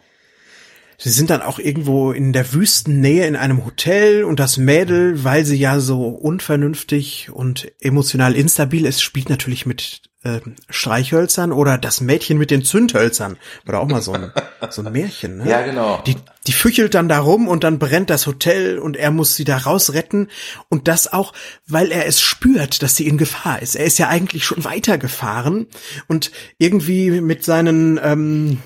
Sie sind dann auch irgendwo in der Wüstennähe in einem Hotel und das Mädel, weil sie ja so unvernünftig und emotional instabil ist, spielt natürlich mit äh, Streichhölzern oder das Mädchen mit den Zündhölzern. War auch mal so ein, so ein Märchen, ne? Ja, genau. Die, die füchelt dann da rum und dann brennt das Hotel und er muss sie da rausretten. Und das auch, weil er es spürt, dass sie in Gefahr ist. Er ist ja eigentlich schon weitergefahren und irgendwie mit seinen, ähm,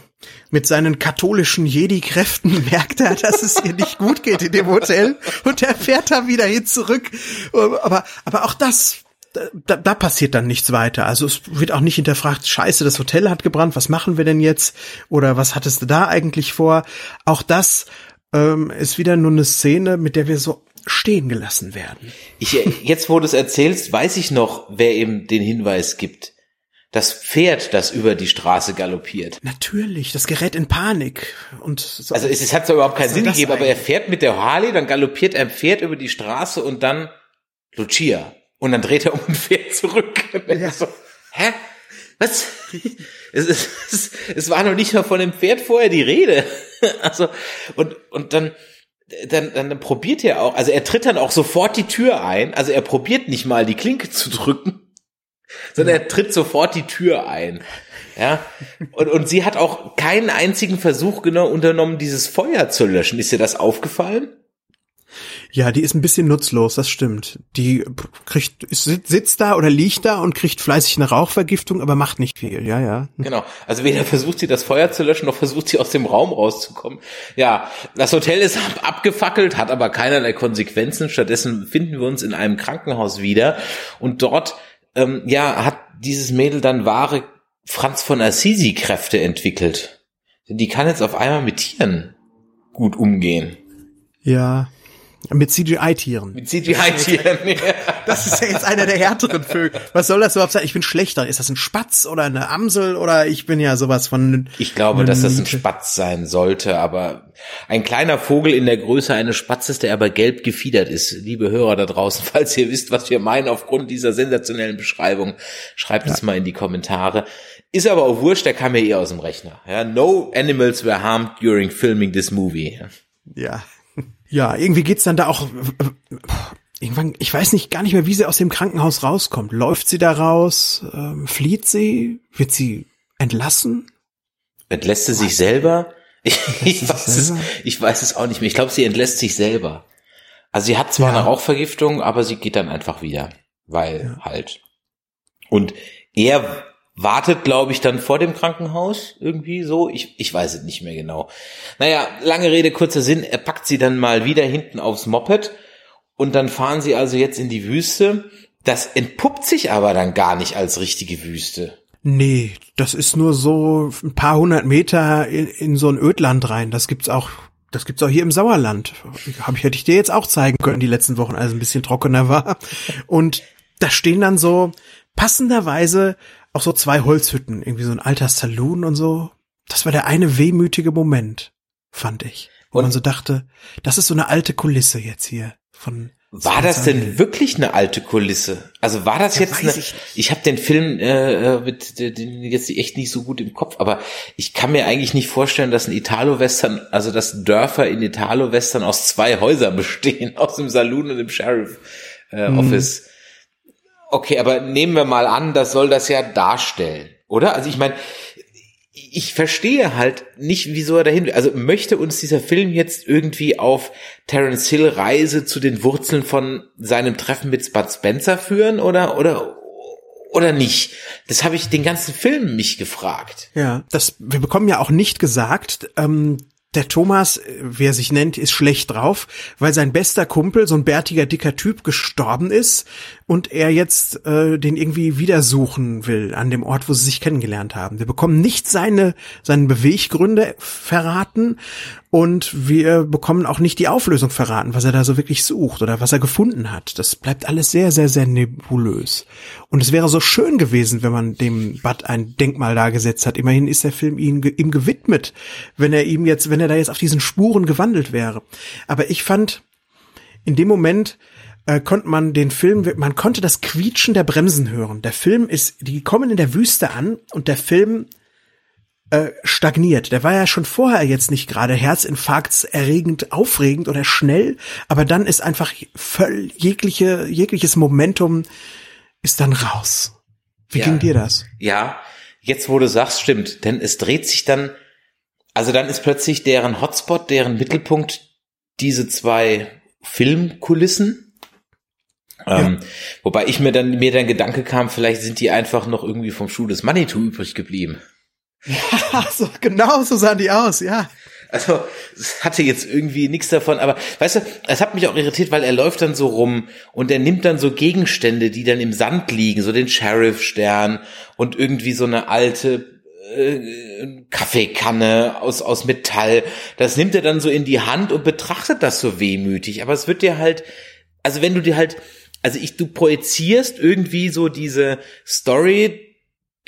mit seinen katholischen Jedi-Kräften merkt er, dass es ihr nicht gut geht in dem Hotel und er fährt da wieder hin zurück. Aber, aber auch das, da, da passiert dann nichts weiter. Also es wird auch nicht hinterfragt, scheiße, das Hotel hat gebrannt, was machen wir denn jetzt? Oder was hattest du da eigentlich vor? Auch das ähm, ist wieder nur eine Szene, mit der wir so stehen gelassen werden. Ich, jetzt, wo du es erzählst, weiß ich noch, wer ihm den Hinweis gibt das Pferd, das über die Straße galoppiert. Natürlich, das gerät in Panik. Und so also es, es hat zwar überhaupt keinen Sinn gegeben, aber er fährt mit der Harley, dann galoppiert er ein Pferd über die Straße und dann Lucia. Und dann dreht er um und fährt zurück. Ja. So, hä? Was? Es, es, es, es war noch nicht mal von dem Pferd vorher die Rede. Also, und, und dann, dann, dann probiert er auch, also er tritt dann auch sofort die Tür ein, also er probiert nicht mal die Klinke zu drücken, sondern er tritt sofort die Tür ein. Ja, und, und sie hat auch keinen einzigen Versuch genau unternommen, dieses Feuer zu löschen. Ist dir das aufgefallen? Ja, die ist ein bisschen nutzlos, das stimmt. Die kriegt, sitzt da oder liegt da und kriegt fleißig eine Rauchvergiftung, aber macht nicht viel, ja, ja. Genau. Also weder versucht sie das Feuer zu löschen, noch versucht sie aus dem Raum rauszukommen. Ja, das Hotel ist abgefackelt, hat aber keinerlei Konsequenzen. Stattdessen finden wir uns in einem Krankenhaus wieder und dort ähm, ja, hat dieses Mädel dann wahre Franz von Assisi Kräfte entwickelt. Denn die kann jetzt auf einmal mit Tieren gut umgehen. Ja, mit CGI-Tieren. Mit CGI-Tieren, ja. Das ist ja jetzt einer der härteren Vögel. Was soll das überhaupt sein? Ich bin schlechter. Ist das ein Spatz oder eine Amsel oder ich bin ja sowas von... Ich glaube, dass das ein Spatz sein sollte, aber ein kleiner Vogel in der Größe eines Spatzes, der aber gelb gefiedert ist. Liebe Hörer da draußen, falls ihr wisst, was wir meinen aufgrund dieser sensationellen Beschreibung, schreibt ja. es mal in die Kommentare. Ist aber auch wurscht, der kam ja eh aus dem Rechner. Ja, no animals were harmed during filming this movie. Ja. Ja, irgendwie geht's dann da auch irgendwann, ich weiß nicht gar nicht mehr, wie sie aus dem Krankenhaus rauskommt. Läuft sie da raus? Ähm, flieht sie? Wird sie entlassen? Entlässt sie sich selber? Ich, ich weiß es, ich weiß es auch nicht mehr. Ich glaube, sie entlässt sich selber. Also sie hat zwar ja. eine Rauchvergiftung, aber sie geht dann einfach wieder, weil ja. halt. Und er wartet, glaube ich, dann vor dem Krankenhaus irgendwie so. Ich, ich weiß es nicht mehr genau. Naja, lange Rede, kurzer Sinn. Er packt sie dann mal wieder hinten aufs Moped und dann fahren sie also jetzt in die Wüste. Das entpuppt sich aber dann gar nicht als richtige Wüste. Nee, das ist nur so ein paar hundert Meter in, in so ein Ödland rein. Das gibt's auch das gibt's auch hier im Sauerland. Hab ich, hätte ich dir jetzt auch zeigen können, die letzten Wochen, als es ein bisschen trockener war. Und da stehen dann so passenderweise auch so zwei Holzhütten, irgendwie so ein alter Saloon und so. Das war der eine wehmütige Moment, fand ich. Wo und man so dachte, das ist so eine alte Kulisse jetzt hier von war das denn wirklich eine alte Kulisse? Also war das ja, jetzt eine, ich, ich habe den Film äh, mit den jetzt echt nicht so gut im Kopf, aber ich kann mir eigentlich nicht vorstellen, dass ein Italo-Western, also dass Dörfer in Italo-Western aus zwei Häusern bestehen, aus dem Saloon und dem Sheriff äh, mhm. Okay, aber nehmen wir mal an, das soll das ja darstellen, oder? Also ich meine, ich verstehe halt nicht, wieso er dahin will. Also möchte uns dieser Film jetzt irgendwie auf Terence Hill Reise zu den Wurzeln von seinem Treffen mit Bud Spencer führen oder oder oder nicht? Das habe ich den ganzen Film mich gefragt. Ja, das, wir bekommen ja auch nicht gesagt, ähm, der Thomas, äh, wie er sich nennt, ist schlecht drauf, weil sein bester Kumpel, so ein bärtiger, dicker Typ, gestorben ist und er jetzt äh, den irgendwie wieder suchen will an dem Ort, wo sie sich kennengelernt haben. Wir bekommen nicht seine, seine Beweggründe verraten und wir bekommen auch nicht die Auflösung verraten, was er da so wirklich sucht oder was er gefunden hat. Das bleibt alles sehr, sehr, sehr nebulös. Und es wäre so schön gewesen, wenn man dem Bud ein Denkmal da gesetzt hat. Immerhin ist der Film ihm, ihm gewidmet, wenn er ihm jetzt, wenn er da jetzt auf diesen Spuren gewandelt wäre. Aber ich fand, in dem Moment äh, konnte man den Film, man konnte das Quietschen der Bremsen hören. Der Film ist, die kommen in der Wüste an und der Film äh, stagniert. Der war ja schon vorher jetzt nicht gerade herzinfarktserregend, aufregend oder schnell, aber dann ist einfach voll jegliche, jegliches Momentum ist dann raus. Wie Ja. ging dir das? Ja, jetzt wo du sagst, stimmt, denn es dreht sich dann, also dann ist plötzlich deren Hotspot, deren Mittelpunkt diese zwei Filmkulissen. Ähm, wobei ich mir dann, mir dann Gedanke kam, vielleicht sind die einfach noch irgendwie vom Schuh des Manitou übrig geblieben. Ja, so, genau so sahen die aus, ja. Also, hatte jetzt irgendwie nichts davon, aber weißt du, es hat mich auch irritiert, weil er läuft dann so rum und er nimmt dann so Gegenstände, die dann im Sand liegen, so den Sheriff-Stern und irgendwie so eine alte äh, Kaffeekanne aus, aus Metall. Das nimmt er dann so in die Hand und betrachtet das so wehmütig. Aber es wird dir halt, also wenn du dir halt, also ich, du projizierst irgendwie so diese Story,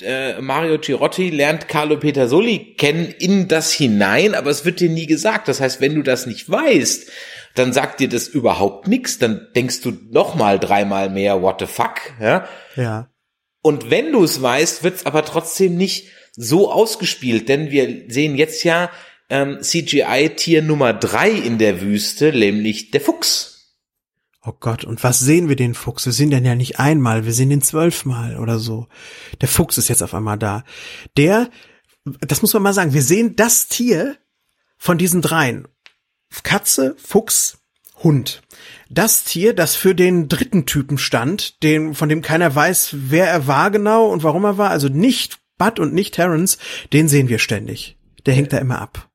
äh, Mario Girotti lernt Carlo Petersoli kennen in das hinein, aber es wird dir nie gesagt. Das heißt, wenn du das nicht weißt, dann sagt dir das überhaupt nichts. Dann denkst du noch mal dreimal mehr What the fuck, ja? Ja. Und wenn du es weißt, wird es aber trotzdem nicht so ausgespielt, denn wir sehen jetzt ja ähm, CGI-Tier Nummer drei in der Wüste, nämlich der Fuchs. Oh Gott, und was sehen wir den Fuchs? Wir sehen den ja nicht einmal, wir sehen den zwölfmal oder so. Der Fuchs ist jetzt auf einmal da. Der, das muss man mal sagen, wir sehen das Tier von diesen dreien. Katze, Fuchs, Hund. Das Tier, das für den dritten Typen stand, den, von dem keiner weiß, wer er war genau und warum er war, also nicht Bud und nicht Terrence, den sehen wir ständig. Der hängt da immer ab.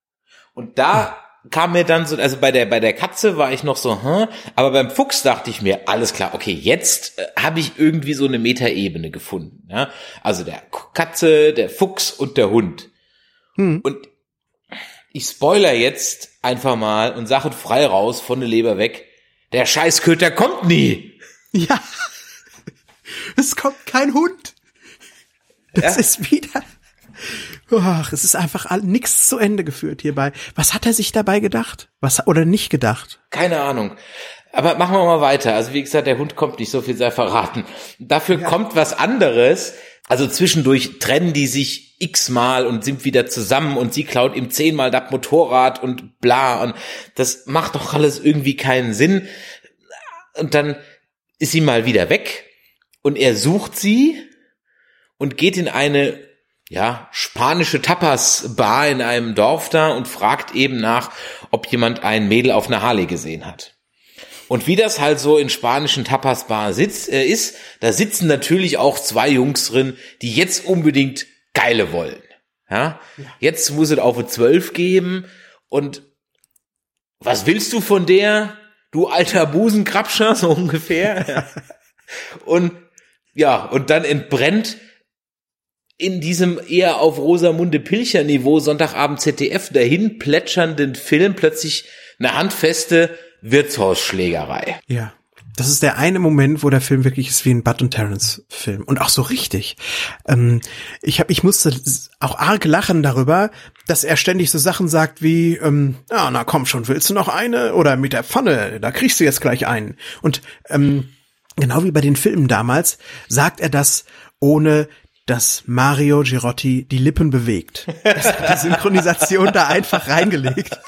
Und da kam mir dann so, also bei der bei der Katze war ich noch so, hm, aber beim Fuchs dachte ich mir, alles klar, okay, jetzt äh, habe ich irgendwie so eine Metaebene gefunden. Ja? Also der Katze, der Fuchs und der Hund. Und ich spoiler jetzt einfach mal und sage frei raus von der Leber weg, der Scheißköter kommt nie. Ja. Es kommt kein Hund. Das Ja. ist wieder. Ach, es ist einfach nichts zu Ende geführt hierbei. Was hat er sich dabei gedacht? Was oder nicht gedacht? Keine Ahnung. Aber machen wir mal weiter. Also wie gesagt, der Hund kommt nicht, so viel sei verraten. Dafür kommt was anderes. Also zwischendurch trennen die sich x-mal und sind wieder zusammen und sie klaut ihm zehnmal das Motorrad und bla und das macht doch alles irgendwie keinen Sinn. Und dann ist sie mal wieder weg und er sucht sie und geht in eine ja, spanische Tapas-Bar in einem Dorf da und fragt eben nach, ob jemand ein Mädel auf einer Harley gesehen hat. Und wie das halt so in spanischen Tapas-Bar sitzt, äh, ist, da sitzen natürlich auch zwei Jungs drin, die jetzt unbedingt Geile wollen. Ja? Jetzt muss es auf eine 12 geben und was willst du von der? Du alter Busenkrabscher, so ungefähr. Ja. Und ja, und dann entbrennt in diesem eher auf Rosamunde Pilcher Niveau Sonntagabend ZDF dahin plätschernden Film plötzlich eine handfeste Wirtshausschlägerei. Ja. Das ist der eine Moment, wo der Film wirklich ist wie ein Bud und Terrence Film und auch so richtig. Ähm, ich hab, ich musste auch arg lachen darüber, dass er ständig so Sachen sagt wie, ähm, ja, na komm schon, willst du noch eine oder mit der Pfanne, da kriegst du jetzt gleich einen. Und ähm, genau wie bei den Filmen damals sagt er das ohne dass Mario Girotti die Lippen bewegt. Das hat die Synchronisation da einfach reingelegt.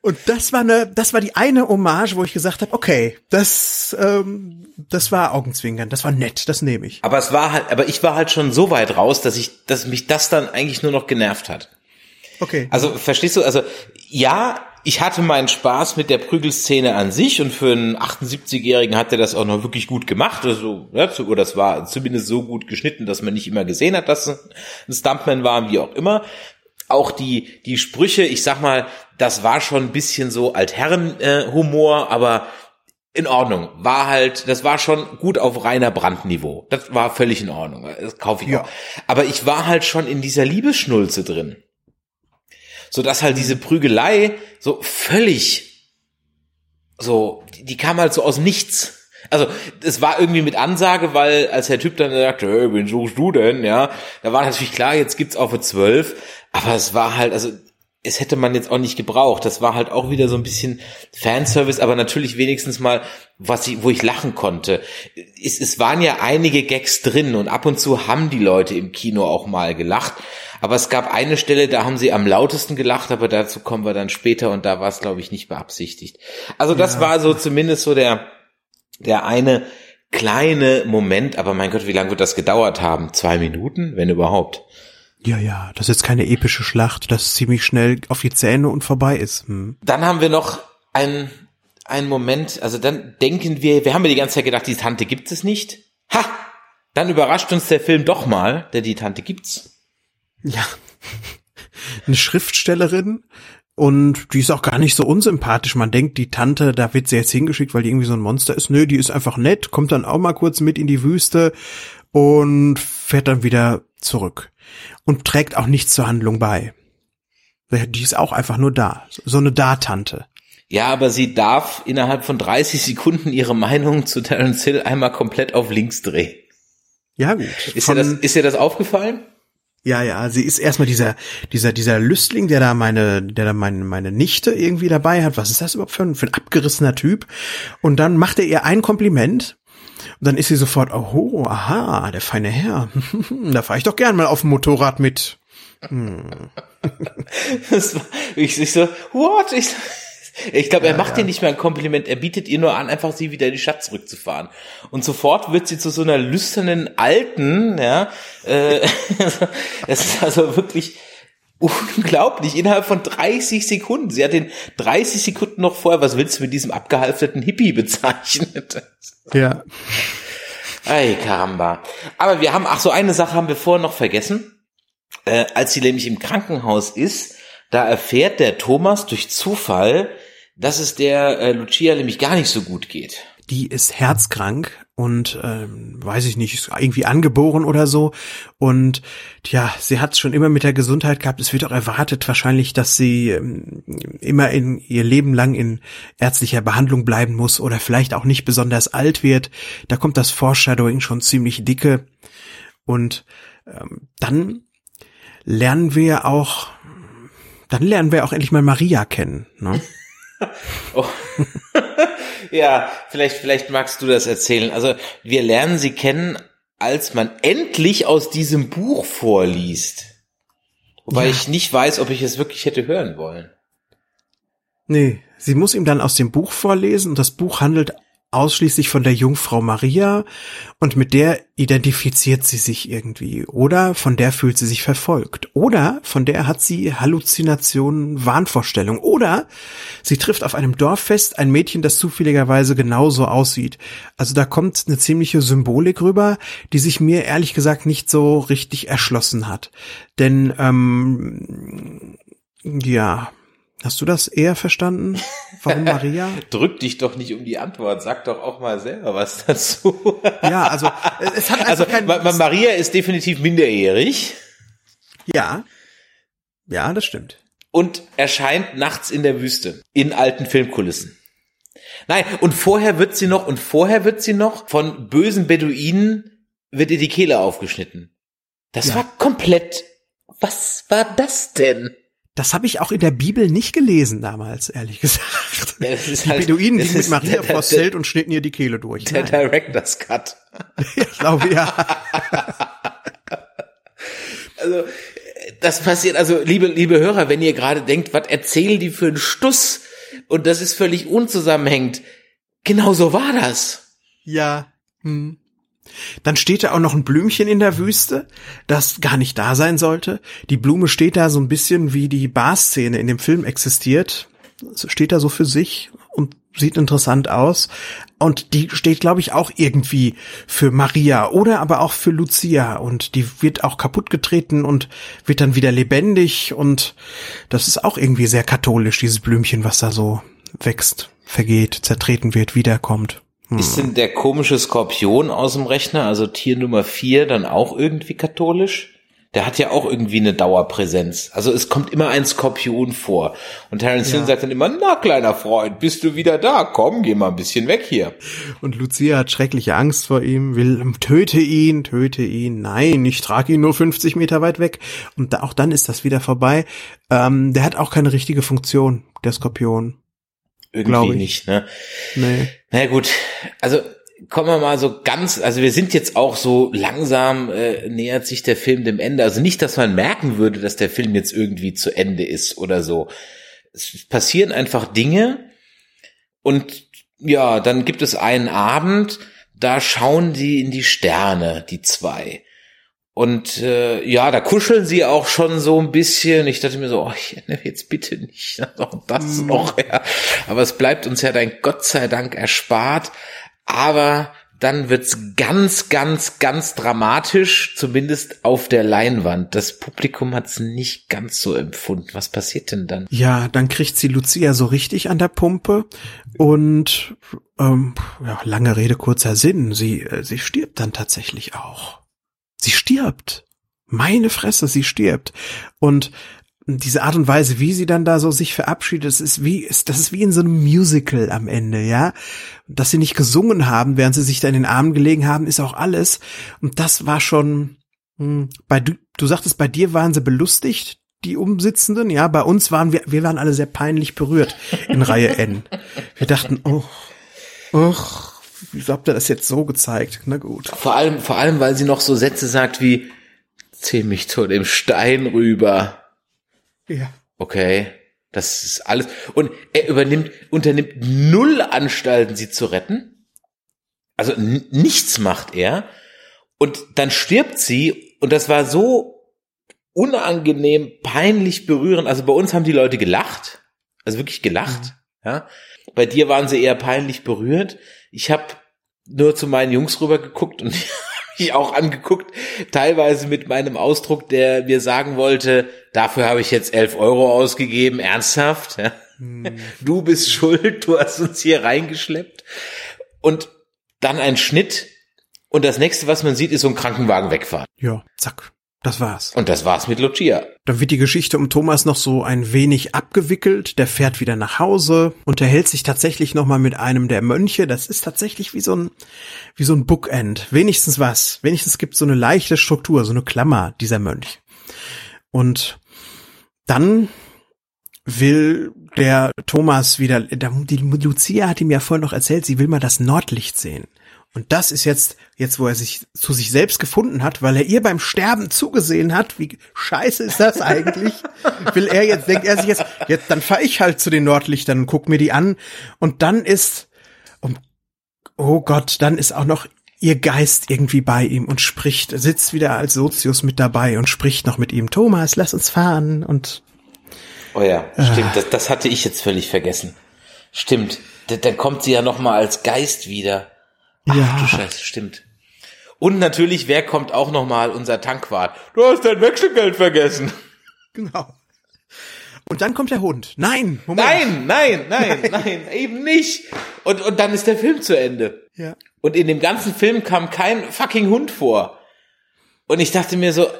Und das war eine, das war die eine Hommage, wo ich gesagt habe, okay, das, ähm, das war Augenzwinkern, das war nett, das nehme ich. Aber es war halt, aber ich war halt schon so weit raus, dass ich, dass mich das dann eigentlich nur noch genervt hat. Okay. Also verstehst du? Also ja, ich hatte meinen Spaß mit der Prügelszene an sich und für einen 78-Jährigen hat er das auch noch wirklich gut gemacht. Also, ja, oder das war zumindest so gut geschnitten, dass man nicht immer gesehen hat, dass es ein Stuntman war, wie auch immer. Auch die, die Sprüche, ich sag mal, das war schon ein bisschen so Altherren-Humor, äh, aber in Ordnung. War halt, das war schon gut auf reiner Brandniveau. Das war völlig in Ordnung. Das kaufe ich ja. auch. Aber ich war halt schon in dieser Liebesschnulze drin so dass halt diese Prügelei so völlig so, die kam halt so aus nichts. Also, es war irgendwie mit Ansage, weil als der Typ dann sagte, hey, wen suchst du denn, ja, da war natürlich klar, jetzt gibt's auch für zwölf, aber es war halt, also, es hätte man jetzt auch nicht gebraucht. Das war halt auch wieder so ein bisschen Fanservice, aber natürlich wenigstens mal, was ich, wo ich lachen konnte. Es, es waren ja einige Gags drin und ab und zu haben die Leute im Kino auch mal gelacht. Aber es gab eine Stelle, da haben sie am lautesten gelacht, aber dazu kommen wir dann später und da war es, glaube ich, nicht beabsichtigt. Also das ja. war so zumindest so der, der eine kleine Moment, aber mein Gott, wie lange wird das gedauert haben? Zwei Minuten, wenn überhaupt. Ja, ja, das ist jetzt keine epische Schlacht, das ziemlich schnell auf die Zähne und vorbei ist. Hm. Dann haben wir noch einen, einen Moment, also dann denken wir, wir haben ja die ganze Zeit gedacht, die Tante gibt es nicht. Ha! Dann überrascht uns der Film doch mal, denn die Tante gibt's. Ja. Eine Schriftstellerin und die ist auch gar nicht so unsympathisch. Man denkt, die Tante, da wird sie jetzt hingeschickt, weil die irgendwie so ein Monster ist. Nö, die ist einfach nett, kommt dann auch mal kurz mit in die Wüste und fährt dann wieder zurück. Und trägt auch nichts zur Handlung bei. Die ist auch einfach nur da. So eine Da-Tante. Ja, aber sie darf innerhalb von 30 Sekunden ihre Meinung zu Terence Hill einmal komplett auf links drehen. Ja, gut. Ist, dir das, ist dir das aufgefallen? Ja, ja, sie ist erstmal dieser, dieser, dieser Lüstling, der da meine, der da meine, meine Nichte irgendwie dabei hat. Was ist das überhaupt für ein, für ein abgerissener Typ? Und dann macht er ihr ein Kompliment. Und dann ist sie sofort, oh, aha, der feine Herr. da fahre ich doch gern mal auf dem Motorrad mit. Hm. das war, ich, ich so, what? Ich, ich glaube, er macht ja. ihr nicht mehr ein Kompliment, er bietet ihr nur an, einfach sie wieder in die Stadt zurückzufahren. Und sofort wird sie zu so einer lüsternen Alten, ja. Äh, es ist also wirklich unglaublich, innerhalb von 30 Sekunden. Sie hat den 30 Sekunden noch vorher, was willst du mit diesem abgehalfterten Hippie bezeichnet? Ja. Ey, Karamba. Aber wir haben, ach so, eine Sache haben wir vorher noch vergessen. Äh, als sie nämlich im Krankenhaus ist, da erfährt der Thomas durch Zufall, dass es der äh, Lucia nämlich gar nicht so gut geht. Die ist herzkrank und ähm, weiß ich nicht, ist irgendwie angeboren oder so. Und ja, sie hat schon immer mit der Gesundheit gehabt. Es wird auch erwartet wahrscheinlich, dass sie ähm, immer in ihr Leben lang in ärztlicher Behandlung bleiben muss oder vielleicht auch nicht besonders alt wird. Da kommt das Foreshadowing schon ziemlich dicke. Und ähm, dann lernen wir auch, dann lernen wir auch endlich mal Maria kennen. Ne? Oh. ja, vielleicht, vielleicht magst du das erzählen. Also wir lernen sie kennen, als man endlich aus diesem Buch vorliest. Wobei ja. ich nicht weiß, ob ich es wirklich hätte hören wollen. Nee, sie muss ihm dann aus dem Buch vorlesen und das Buch handelt ausschließlich von der Jungfrau Maria und mit der identifiziert sie sich irgendwie oder von der fühlt sie sich verfolgt oder von der hat sie Halluzinationen, Wahnvorstellungen oder sie trifft auf einem Dorffest ein Mädchen, das zufälligerweise genauso aussieht. Also da kommt eine ziemliche Symbolik rüber, die sich mir ehrlich gesagt nicht so richtig erschlossen hat. Denn ähm, ja, Hast du das eher verstanden? Warum Maria? Drück dich doch nicht um die Antwort, sag doch auch mal selber was dazu. ja, also es hat also kein Maria ist definitiv minderjährig. Ja. Ja, das stimmt. Und erscheint nachts in der Wüste in alten Filmkulissen. Nein, und vorher wird sie noch und vorher wird sie noch von bösen Beduinen wird ihr die Kehle aufgeschnitten. Das ja. war komplett Was war das denn? Das habe ich auch in der Bibel nicht gelesen damals, ehrlich gesagt. Ja, die halt, Beduinen gingen mit Maria vor das Zelt und schnitten ihr die Kehle durch. Der Nein. Director's Cut. ich glaube, ja. also, das passiert, also, liebe, liebe Hörer, wenn ihr gerade denkt, was erzählen die für einen Stuss? Und das ist völlig unzusammenhängend. Genau so war das. Ja. Hm. Dann steht da auch noch ein Blümchen in der Wüste, das gar nicht da sein sollte. Die Blume steht da so ein bisschen wie die Barszene in dem Film existiert. steht da so für sich und sieht interessant aus. Und die steht, glaube ich, auch irgendwie für Maria oder aber auch für Lucia. Und die wird auch kaputt getreten und wird dann wieder lebendig. Und das ist auch irgendwie sehr katholisch, dieses Blümchen, was da so wächst, vergeht, zertreten wird, wiederkommt. Hm. Ist denn der komische Skorpion aus dem Rechner, also Tier Nummer vier, dann auch irgendwie katholisch? der hat ja auch irgendwie eine Dauerpräsenz. Also es kommt immer ein Skorpion vor. Und Terence ja. Hill sagt dann immer, na kleiner Freund, bist du wieder da? Komm, geh mal ein bisschen weg hier. Und Lucia hat schreckliche Angst vor ihm, will, töte ihn, töte ihn. Nein, ich trage ihn nur 50 Meter weit weg. Und da, auch dann ist das wieder vorbei. Ähm, der hat auch keine richtige Funktion, der Skorpion. Irgendwie nicht, ne? Nee. Na gut, also kommen wir mal so ganz, also wir sind jetzt auch so langsam, äh, nähert sich der Film dem Ende. Also nicht, dass man merken würde, dass der Film jetzt irgendwie zu Ende ist oder so. Es passieren einfach Dinge und ja, dann gibt es einen Abend, da schauen die in die Sterne, die zwei. Und äh, ja, da kuscheln sie auch schon so ein bisschen. Ich dachte mir so, oh, jetzt bitte nicht noch das mhm. noch. Ja. Aber es bleibt uns ja dann Gott sei Dank erspart aber dann wird's ganz, ganz, ganz dramatisch, zumindest auf der Leinwand. Das Publikum hat's nicht ganz so empfunden. Was passiert denn dann? Ja, dann kriegt sie Lucia so richtig an der Pumpe und ähm, ja, lange Rede, kurzer Sinn. Sie, äh, sie stirbt dann tatsächlich auch. Sie stirbt. Meine Fresse, sie stirbt. Und diese Art und Weise, wie sie dann da so sich verabschiedet, das ist wie, das ist wie in so einem Musical am Ende, ja. Dass sie nicht gesungen haben, während sie sich da in den Armen gelegen haben, ist auch alles. Und das war schon, hm, bei du, du sagtest, bei dir waren sie belustigt, die Umsitzenden, ja. Bei uns waren wir, wir waren alle sehr peinlich berührt in Reihe N. Wir dachten, oh, oh, wieso habt ihr das jetzt so gezeigt? Na gut. Vor allem, vor allem, weil sie noch so Sätze sagt wie, zieh mich zu dem Stein rüber. Ja. Okay. Das ist alles. Und er übernimmt, unternimmt null Anstalten, sie zu retten. Also nichts macht er. Und dann stirbt sie. Und das war so unangenehm, peinlich berührend. Also bei uns haben die Leute gelacht. Also wirklich gelacht. Mhm. Ja. Bei dir waren sie eher peinlich berührt. Ich habe nur zu meinen Jungs rüber geguckt und ich auch angeguckt, teilweise mit meinem Ausdruck, der mir sagen wollte, dafür habe ich jetzt elf Euro ausgegeben, ernsthaft. Ja? Hm. Du bist schuld, du hast uns hier reingeschleppt. Und dann ein Schnitt und das nächste, was man sieht, ist so ein Krankenwagen wegfahren. Ja, zack. Das war's. Und das war's mit Lucia. Dann wird die Geschichte um Thomas noch so ein wenig abgewickelt. Der fährt wieder nach Hause, unterhält sich tatsächlich nochmal mit einem der Mönche. Das ist tatsächlich wie so ein, wie so ein Bookend. Wenigstens was. Wenigstens gibt so eine leichte Struktur, so eine Klammer, dieser Mönch. Und dann will der Thomas wieder, die Lucia hat ihm ja vorhin noch erzählt, sie will mal das Nordlicht sehen. Und das ist jetzt, jetzt wo er sich zu sich selbst gefunden hat, weil er ihr beim Sterben zugesehen hat, wie scheiße ist das eigentlich? Will er jetzt, denkt er sich jetzt, jetzt dann fahr ich halt zu den Nordlichtern und guck mir die an. Und dann ist, um, oh Gott, dann ist auch noch ihr Geist irgendwie bei ihm und spricht, sitzt wieder als Sozius mit dabei und spricht noch mit ihm. Thomas, lass uns fahren und. Oh ja, stimmt, das, das hatte ich jetzt völlig vergessen. Stimmt, dann kommt sie ja noch mal als Geist wieder. Ach, ja. du Scheiße, stimmt. Und natürlich, wer kommt auch noch mal? Unser Tankwart. Du hast dein Wechselgeld vergessen. Genau. Und dann kommt der Hund. Nein, Moment. Nein, nein, nein, nein, nein, eben nicht. Und, und dann ist der Film zu Ende. Ja. Und in dem ganzen Film kam kein fucking Hund vor. Und ich dachte mir so, äh,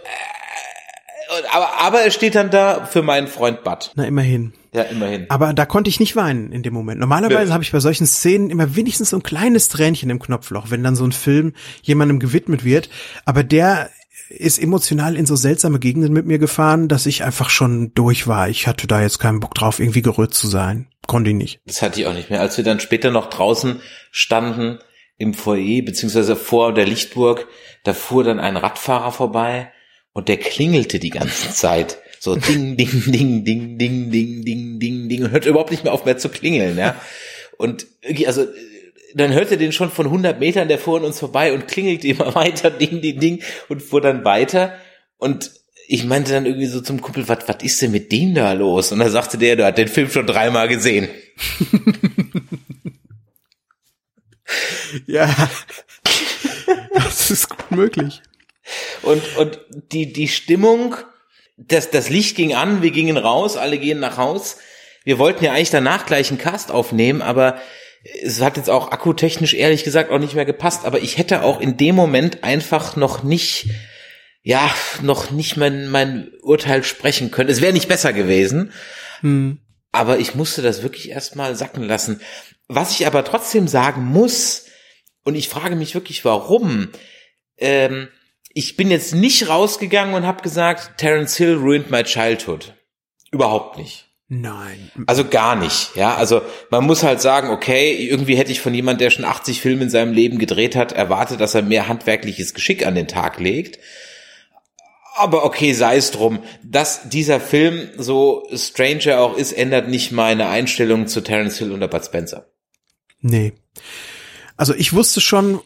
aber, aber er steht dann da für meinen Freund Bud. Na, immerhin. Ja, immerhin. Aber da konnte ich nicht weinen in dem Moment. Normalerweise ja. habe ich bei solchen Szenen immer wenigstens so ein kleines Tränchen im Knopfloch, wenn dann so ein Film jemandem gewidmet wird. Aber der ist emotional in so seltsame Gegenden mit mir gefahren, dass ich einfach schon durch war. Ich hatte da jetzt keinen Bock drauf, irgendwie gerührt zu sein. Konnte ich nicht. Das hatte ich auch nicht mehr. Als wir dann später noch draußen standen im Foyer, beziehungsweise vor der Lichtburg, da fuhr dann ein Radfahrer vorbei und der klingelte die ganze Zeit. So ding, ding, ding, ding, ding, ding, ding, ding, ding und hört überhaupt nicht mehr auf mehr zu klingeln, ja. Und also dann hörte den schon von 100 Metern, der fuhr an uns vorbei und klingelte immer weiter, ding, ding, ding und fuhr dann weiter. Und ich meinte dann irgendwie so zum Kumpel, was, was ist denn mit dem da los? Und da sagte der, du hat den Film schon dreimal gesehen. ja, das ist gut möglich. Und, und die, die Stimmung, das, das Licht ging an, wir gingen raus, alle gehen nach Haus. Wir wollten ja eigentlich danach gleich einen Cast aufnehmen, aber es hat jetzt auch akkutechnisch ehrlich gesagt auch nicht mehr gepasst. Aber ich hätte auch in dem Moment einfach noch nicht, ja, noch nicht mein, mein Urteil sprechen können. Es wäre nicht besser gewesen. Hm. Aber ich musste das wirklich erstmal sacken lassen. Was ich aber trotzdem sagen muss, und ich frage mich wirklich, warum, ähm, ich bin jetzt nicht rausgegangen und habe gesagt, Terence Hill ruined my childhood. Überhaupt nicht. Nein. Also gar nicht, ja. Also man muss halt sagen, okay, irgendwie hätte ich von jemand, der schon 80 Filme in seinem Leben gedreht hat, erwartet, dass er mehr handwerkliches Geschick an den Tag legt. Aber okay, sei es drum. Dass dieser Film so Stranger auch ist, ändert nicht meine Einstellung zu Terence Hill und der Bud Spencer. Nee. Also ich wusste schon,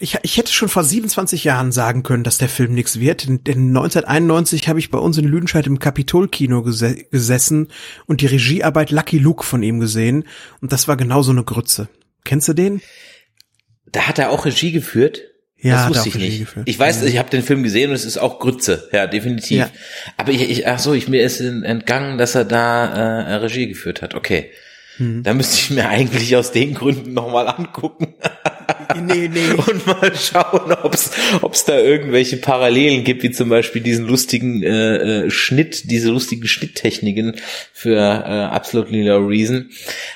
ich, ich hätte schon vor 27 Jahren sagen können, dass der Film nichts wird. Denn 1991 habe ich bei uns in Lüdenscheid im Kapitolkino gese gesessen und die Regiearbeit Lucky Luke von ihm gesehen. Und das war genau so eine Grütze. Kennst du den? Da hat er auch Regie geführt. Ja, das wusste ich nicht. Geführt. Ich weiß, ich habe den Film gesehen und es ist auch Grütze, ja, definitiv. Ja. Aber ich, ich, ach so, ich mir ist entgangen, dass er da äh, Regie geführt hat. Okay. Hm. Da müsste ich mir eigentlich aus den Gründen nochmal angucken. nee, nee. Und mal schauen, ob es da irgendwelche Parallelen gibt, wie zum Beispiel diesen lustigen äh, äh, Schnitt, diese lustigen Schnitttechniken für äh, Absolutely No Reason.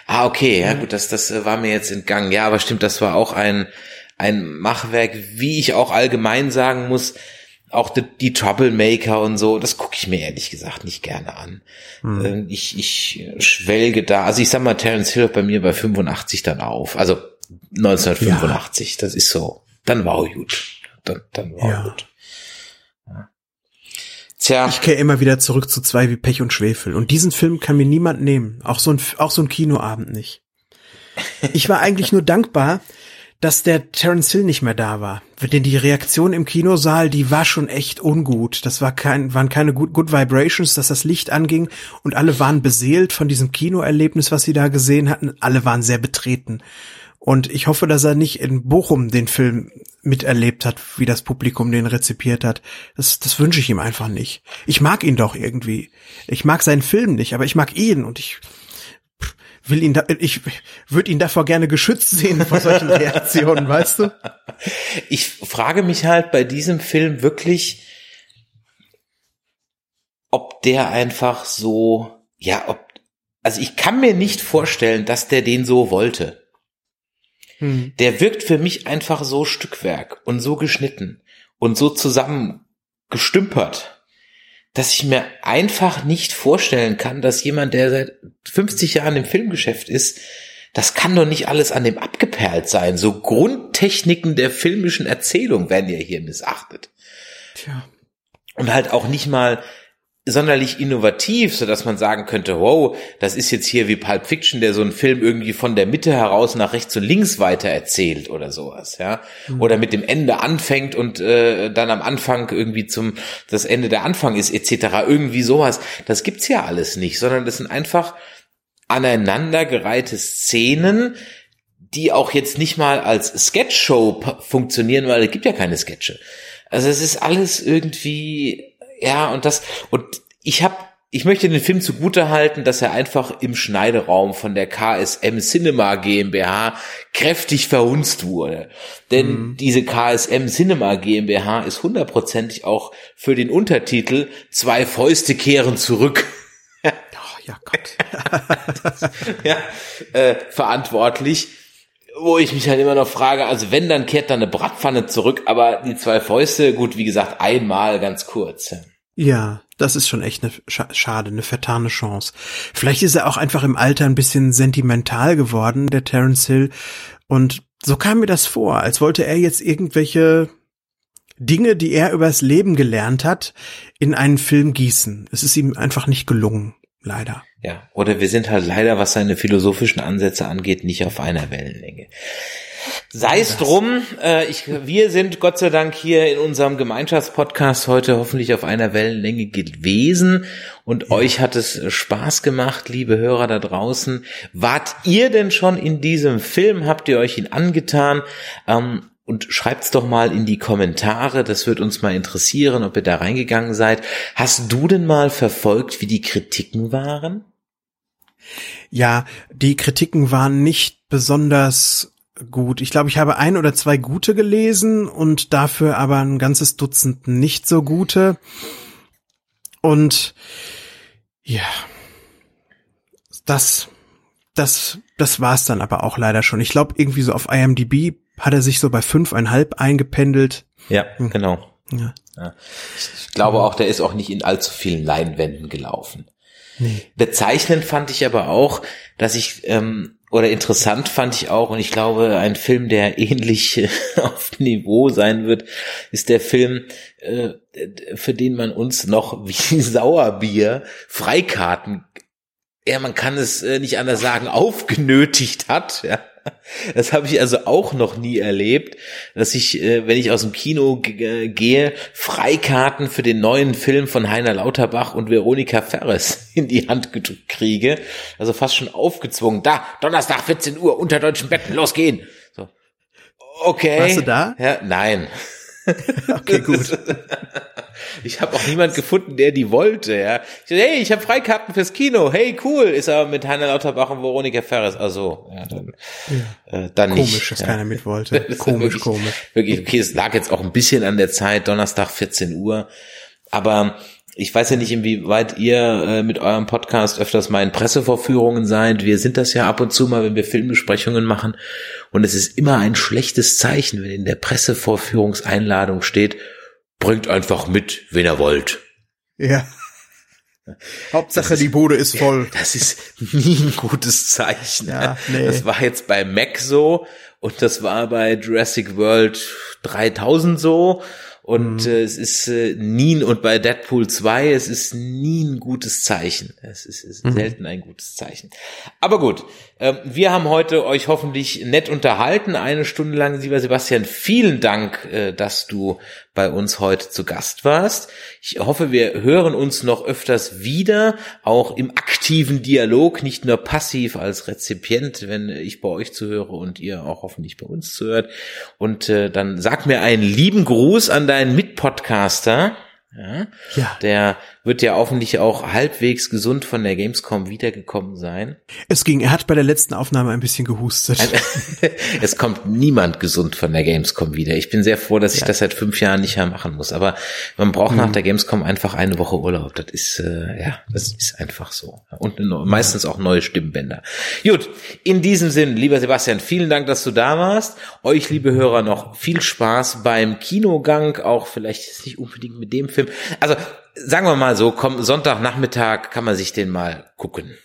Ah, okay, ja gut, das, das war mir jetzt entgangen. Ja, aber stimmt, das war auch ein, ein Machwerk, wie ich auch allgemein sagen muss, auch die, die Troublemaker und so, das gucke ich mir ehrlich gesagt nicht gerne an. Hm. Ich, ich schwelge da, also ich sag mal, Terence Hill bei mir bei 85 dann auf. Also 1985, ja. das ist so. Dann war gut. Dann, dann war ja. gut. Ja. Tja. Ich kehre immer wieder zurück zu zwei wie Pech und Schwefel. Und diesen Film kann mir niemand nehmen. Auch so ein, auch so ein Kinoabend nicht. Ich war eigentlich nur dankbar, dass der Terence Hill nicht mehr da war. Denn die Reaktion im Kinosaal, die war schon echt ungut. Das war kein, waren keine good, good Vibrations, dass das Licht anging und alle waren beseelt von diesem Kinoerlebnis, was sie da gesehen hatten. Alle waren sehr betreten. Und ich hoffe, dass er nicht in Bochum den Film miterlebt hat, wie das Publikum den rezipiert hat. Das, das wünsche ich ihm einfach nicht. Ich mag ihn doch irgendwie. Ich mag seinen Film nicht, aber ich mag ihn und ich will ihn da, ich würde ihn davor gerne geschützt sehen vor solchen Reaktionen, weißt du? Ich frage mich halt bei diesem Film wirklich, ob der einfach so, ja, ob, also ich kann mir nicht vorstellen, dass der den so wollte. Hm. Der wirkt für mich einfach so Stückwerk und so geschnitten und so zusammengestümpert dass ich mir einfach nicht vorstellen kann, dass jemand, der seit 50 Jahren im Filmgeschäft ist, das kann doch nicht alles an dem abgeperlt sein. So Grundtechniken der filmischen Erzählung werden ja hier missachtet. Tja. Und halt auch nicht mal sonderlich innovativ, so dass man sagen könnte, wow, das ist jetzt hier wie Pulp Fiction, der so einen Film irgendwie von der Mitte heraus nach rechts und links weiter erzählt oder sowas, ja, mhm. oder mit dem Ende anfängt und äh, dann am Anfang irgendwie zum das Ende der Anfang ist etc. Irgendwie sowas. Das gibt's ja alles nicht, sondern das sind einfach aneinandergereihte Szenen, die auch jetzt nicht mal als Sketchshow funktionieren, weil es gibt ja keine Sketche. Also es ist alles irgendwie ja, und das, und ich habe ich möchte den Film zugute halten, dass er einfach im Schneideraum von der KSM Cinema GmbH kräftig verhunzt wurde. Denn mhm. diese KSM Cinema GmbH ist hundertprozentig auch für den Untertitel Zwei Fäuste kehren zurück. oh, ja Gott. ja, äh, verantwortlich wo ich mich halt immer noch frage, also wenn, dann kehrt da eine Bratpfanne zurück, aber die zwei Fäuste, gut, wie gesagt, einmal ganz kurz. Ja, das ist schon echt eine schade, eine vertane Chance. Vielleicht ist er auch einfach im Alter ein bisschen sentimental geworden, der Terence Hill. Und so kam mir das vor, als wollte er jetzt irgendwelche Dinge, die er übers Leben gelernt hat, in einen Film gießen. Es ist ihm einfach nicht gelungen, leider. Ja, oder wir sind halt leider, was seine philosophischen Ansätze angeht, nicht auf einer Wellenlänge. Sei es drum, äh, ich, wir sind Gott sei Dank hier in unserem Gemeinschaftspodcast heute hoffentlich auf einer Wellenlänge gewesen und ja. euch hat es Spaß gemacht, liebe Hörer da draußen. Wart ihr denn schon in diesem Film? Habt ihr euch ihn angetan? Ähm, und schreibt's doch mal in die Kommentare, das wird uns mal interessieren, ob ihr da reingegangen seid. Hast du denn mal verfolgt, wie die Kritiken waren? Ja, die Kritiken waren nicht besonders gut. Ich glaube, ich habe ein oder zwei gute gelesen und dafür aber ein ganzes Dutzend nicht so gute. Und ja, das, das, das war's dann aber auch leider schon. Ich glaube, irgendwie so auf IMDb hat er sich so bei fünfeinhalb eingependelt. Ja, hm. genau. Ja. ja. Ich glaube auch, der ist auch nicht in allzu vielen Leinwänden gelaufen. Nee. Bezeichnend fand ich aber auch, dass ich ähm, oder interessant fand ich auch, und ich glaube, ein Film, der ähnlich auf Niveau sein wird, ist der Film, äh, für den man uns noch wie Sauerbier Freikarten, ja, man kann es äh, nicht anders sagen, aufgenötigt hat, ja. Das habe ich also auch noch nie erlebt, dass ich, äh, wenn ich aus dem Kino äh, gehe, Freikarten für den neuen Film von Heiner Lauterbach und Veronika Ferres in die Hand gedrückt kriege. Also fast schon aufgezwungen. Da, Donnerstag 14 Uhr, unter deutschen Betten, losgehen. So. Okay. Warst du da? Ja, nein. okay, gut. Ich habe auch niemand gefunden, der die wollte. Ja. Ich hey, ich habe Freikarten fürs Kino. Hey, cool. Ist aber mit Heiner Lauterbach und Veronika Ferres. Also, ja, dann, ja. Äh, dann komisch, nicht. Komisch, dass ja. keiner mit wollte. Komisch, wirklich, komisch. Wirklich, okay, es lag jetzt auch ein bisschen an der Zeit, Donnerstag 14 Uhr. Aber ich weiß ja nicht, inwieweit ihr äh, mit eurem Podcast öfters mal in Pressevorführungen seid. Wir sind das ja ab und zu mal, wenn wir Filmbesprechungen machen. Und es ist immer ein schlechtes Zeichen, wenn in der Pressevorführungseinladung steht, bringt einfach mit, wen er wollt. Ja. Hauptsache ist, die Bude ist voll. Das ist nie ein gutes Zeichen. Ja, nee. Das war jetzt bei Mac so und das war bei Jurassic World 3000 so und mhm. äh, es ist äh, nie, und bei Deadpool 2, es ist nie ein gutes Zeichen. Es ist, ist mhm. selten ein gutes Zeichen. Aber gut, äh, wir haben heute euch hoffentlich nett unterhalten, eine Stunde lang. Lieber Sebastian, vielen Dank, äh, dass du bei uns heute zu Gast warst. Ich hoffe, wir hören uns noch öfters wieder, auch im aktiven Dialog, nicht nur passiv als Rezipient, wenn ich bei euch zuhöre und ihr auch hoffentlich bei uns zuhört. Und äh, dann sag mir einen lieben Gruß an deinen Mitpodcaster. Ja, ja. Der wird ja hoffentlich auch halbwegs gesund von der Gamescom wiedergekommen sein. Es ging, er hat bei der letzten Aufnahme ein bisschen gehustet. es kommt niemand gesund von der Gamescom wieder. Ich bin sehr froh, dass ich ja. das seit fünf Jahren nicht mehr machen muss. Aber man braucht mhm. nach der Gamescom einfach eine Woche Urlaub. Das ist, äh, ja, das ist einfach so. Und meistens auch neue Stimmbänder. Gut, in diesem Sinn, lieber Sebastian, vielen Dank, dass du da warst. Euch, liebe Hörer, noch viel Spaß beim Kinogang, auch vielleicht nicht unbedingt mit dem Film. Also sagen wir mal so, komm, Sonntagnachmittag kann man sich den mal gucken.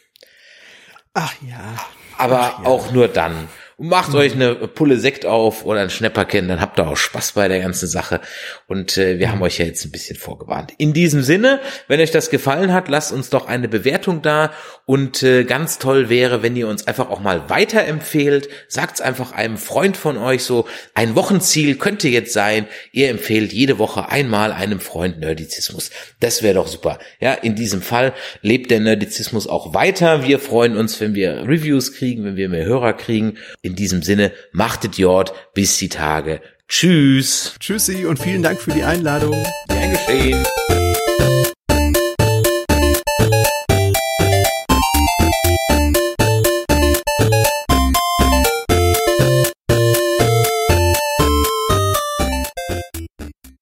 Ach ja. Aber Ach ja. auch nur dann. Und macht mhm. euch eine Pulle Sekt auf oder ein Schnäpperchen, dann habt ihr auch Spaß bei der ganzen Sache. Und äh, wir mhm. haben euch ja jetzt ein bisschen vorgewarnt. In diesem Sinne, wenn euch das gefallen hat, lasst uns doch eine Bewertung da. Und äh, ganz toll wäre, wenn ihr uns einfach auch mal weiterempfehlt. Sagt's einfach einem Freund von euch so. Ein Wochenziel könnte jetzt sein, ihr empfehlt jede Woche einmal einem Freund Nerdizismus. Das wäre doch super. Ja, in diesem Fall lebt der Nerdizismus auch weiter. Wir freuen uns, wenn wir Reviews kriegen, wenn wir mehr Hörer kriegen. In diesem Sinne, machtet Jord, bis die Tage. Tschüss. Tschüssi und vielen Dank für die Einladung. Gern geschehen.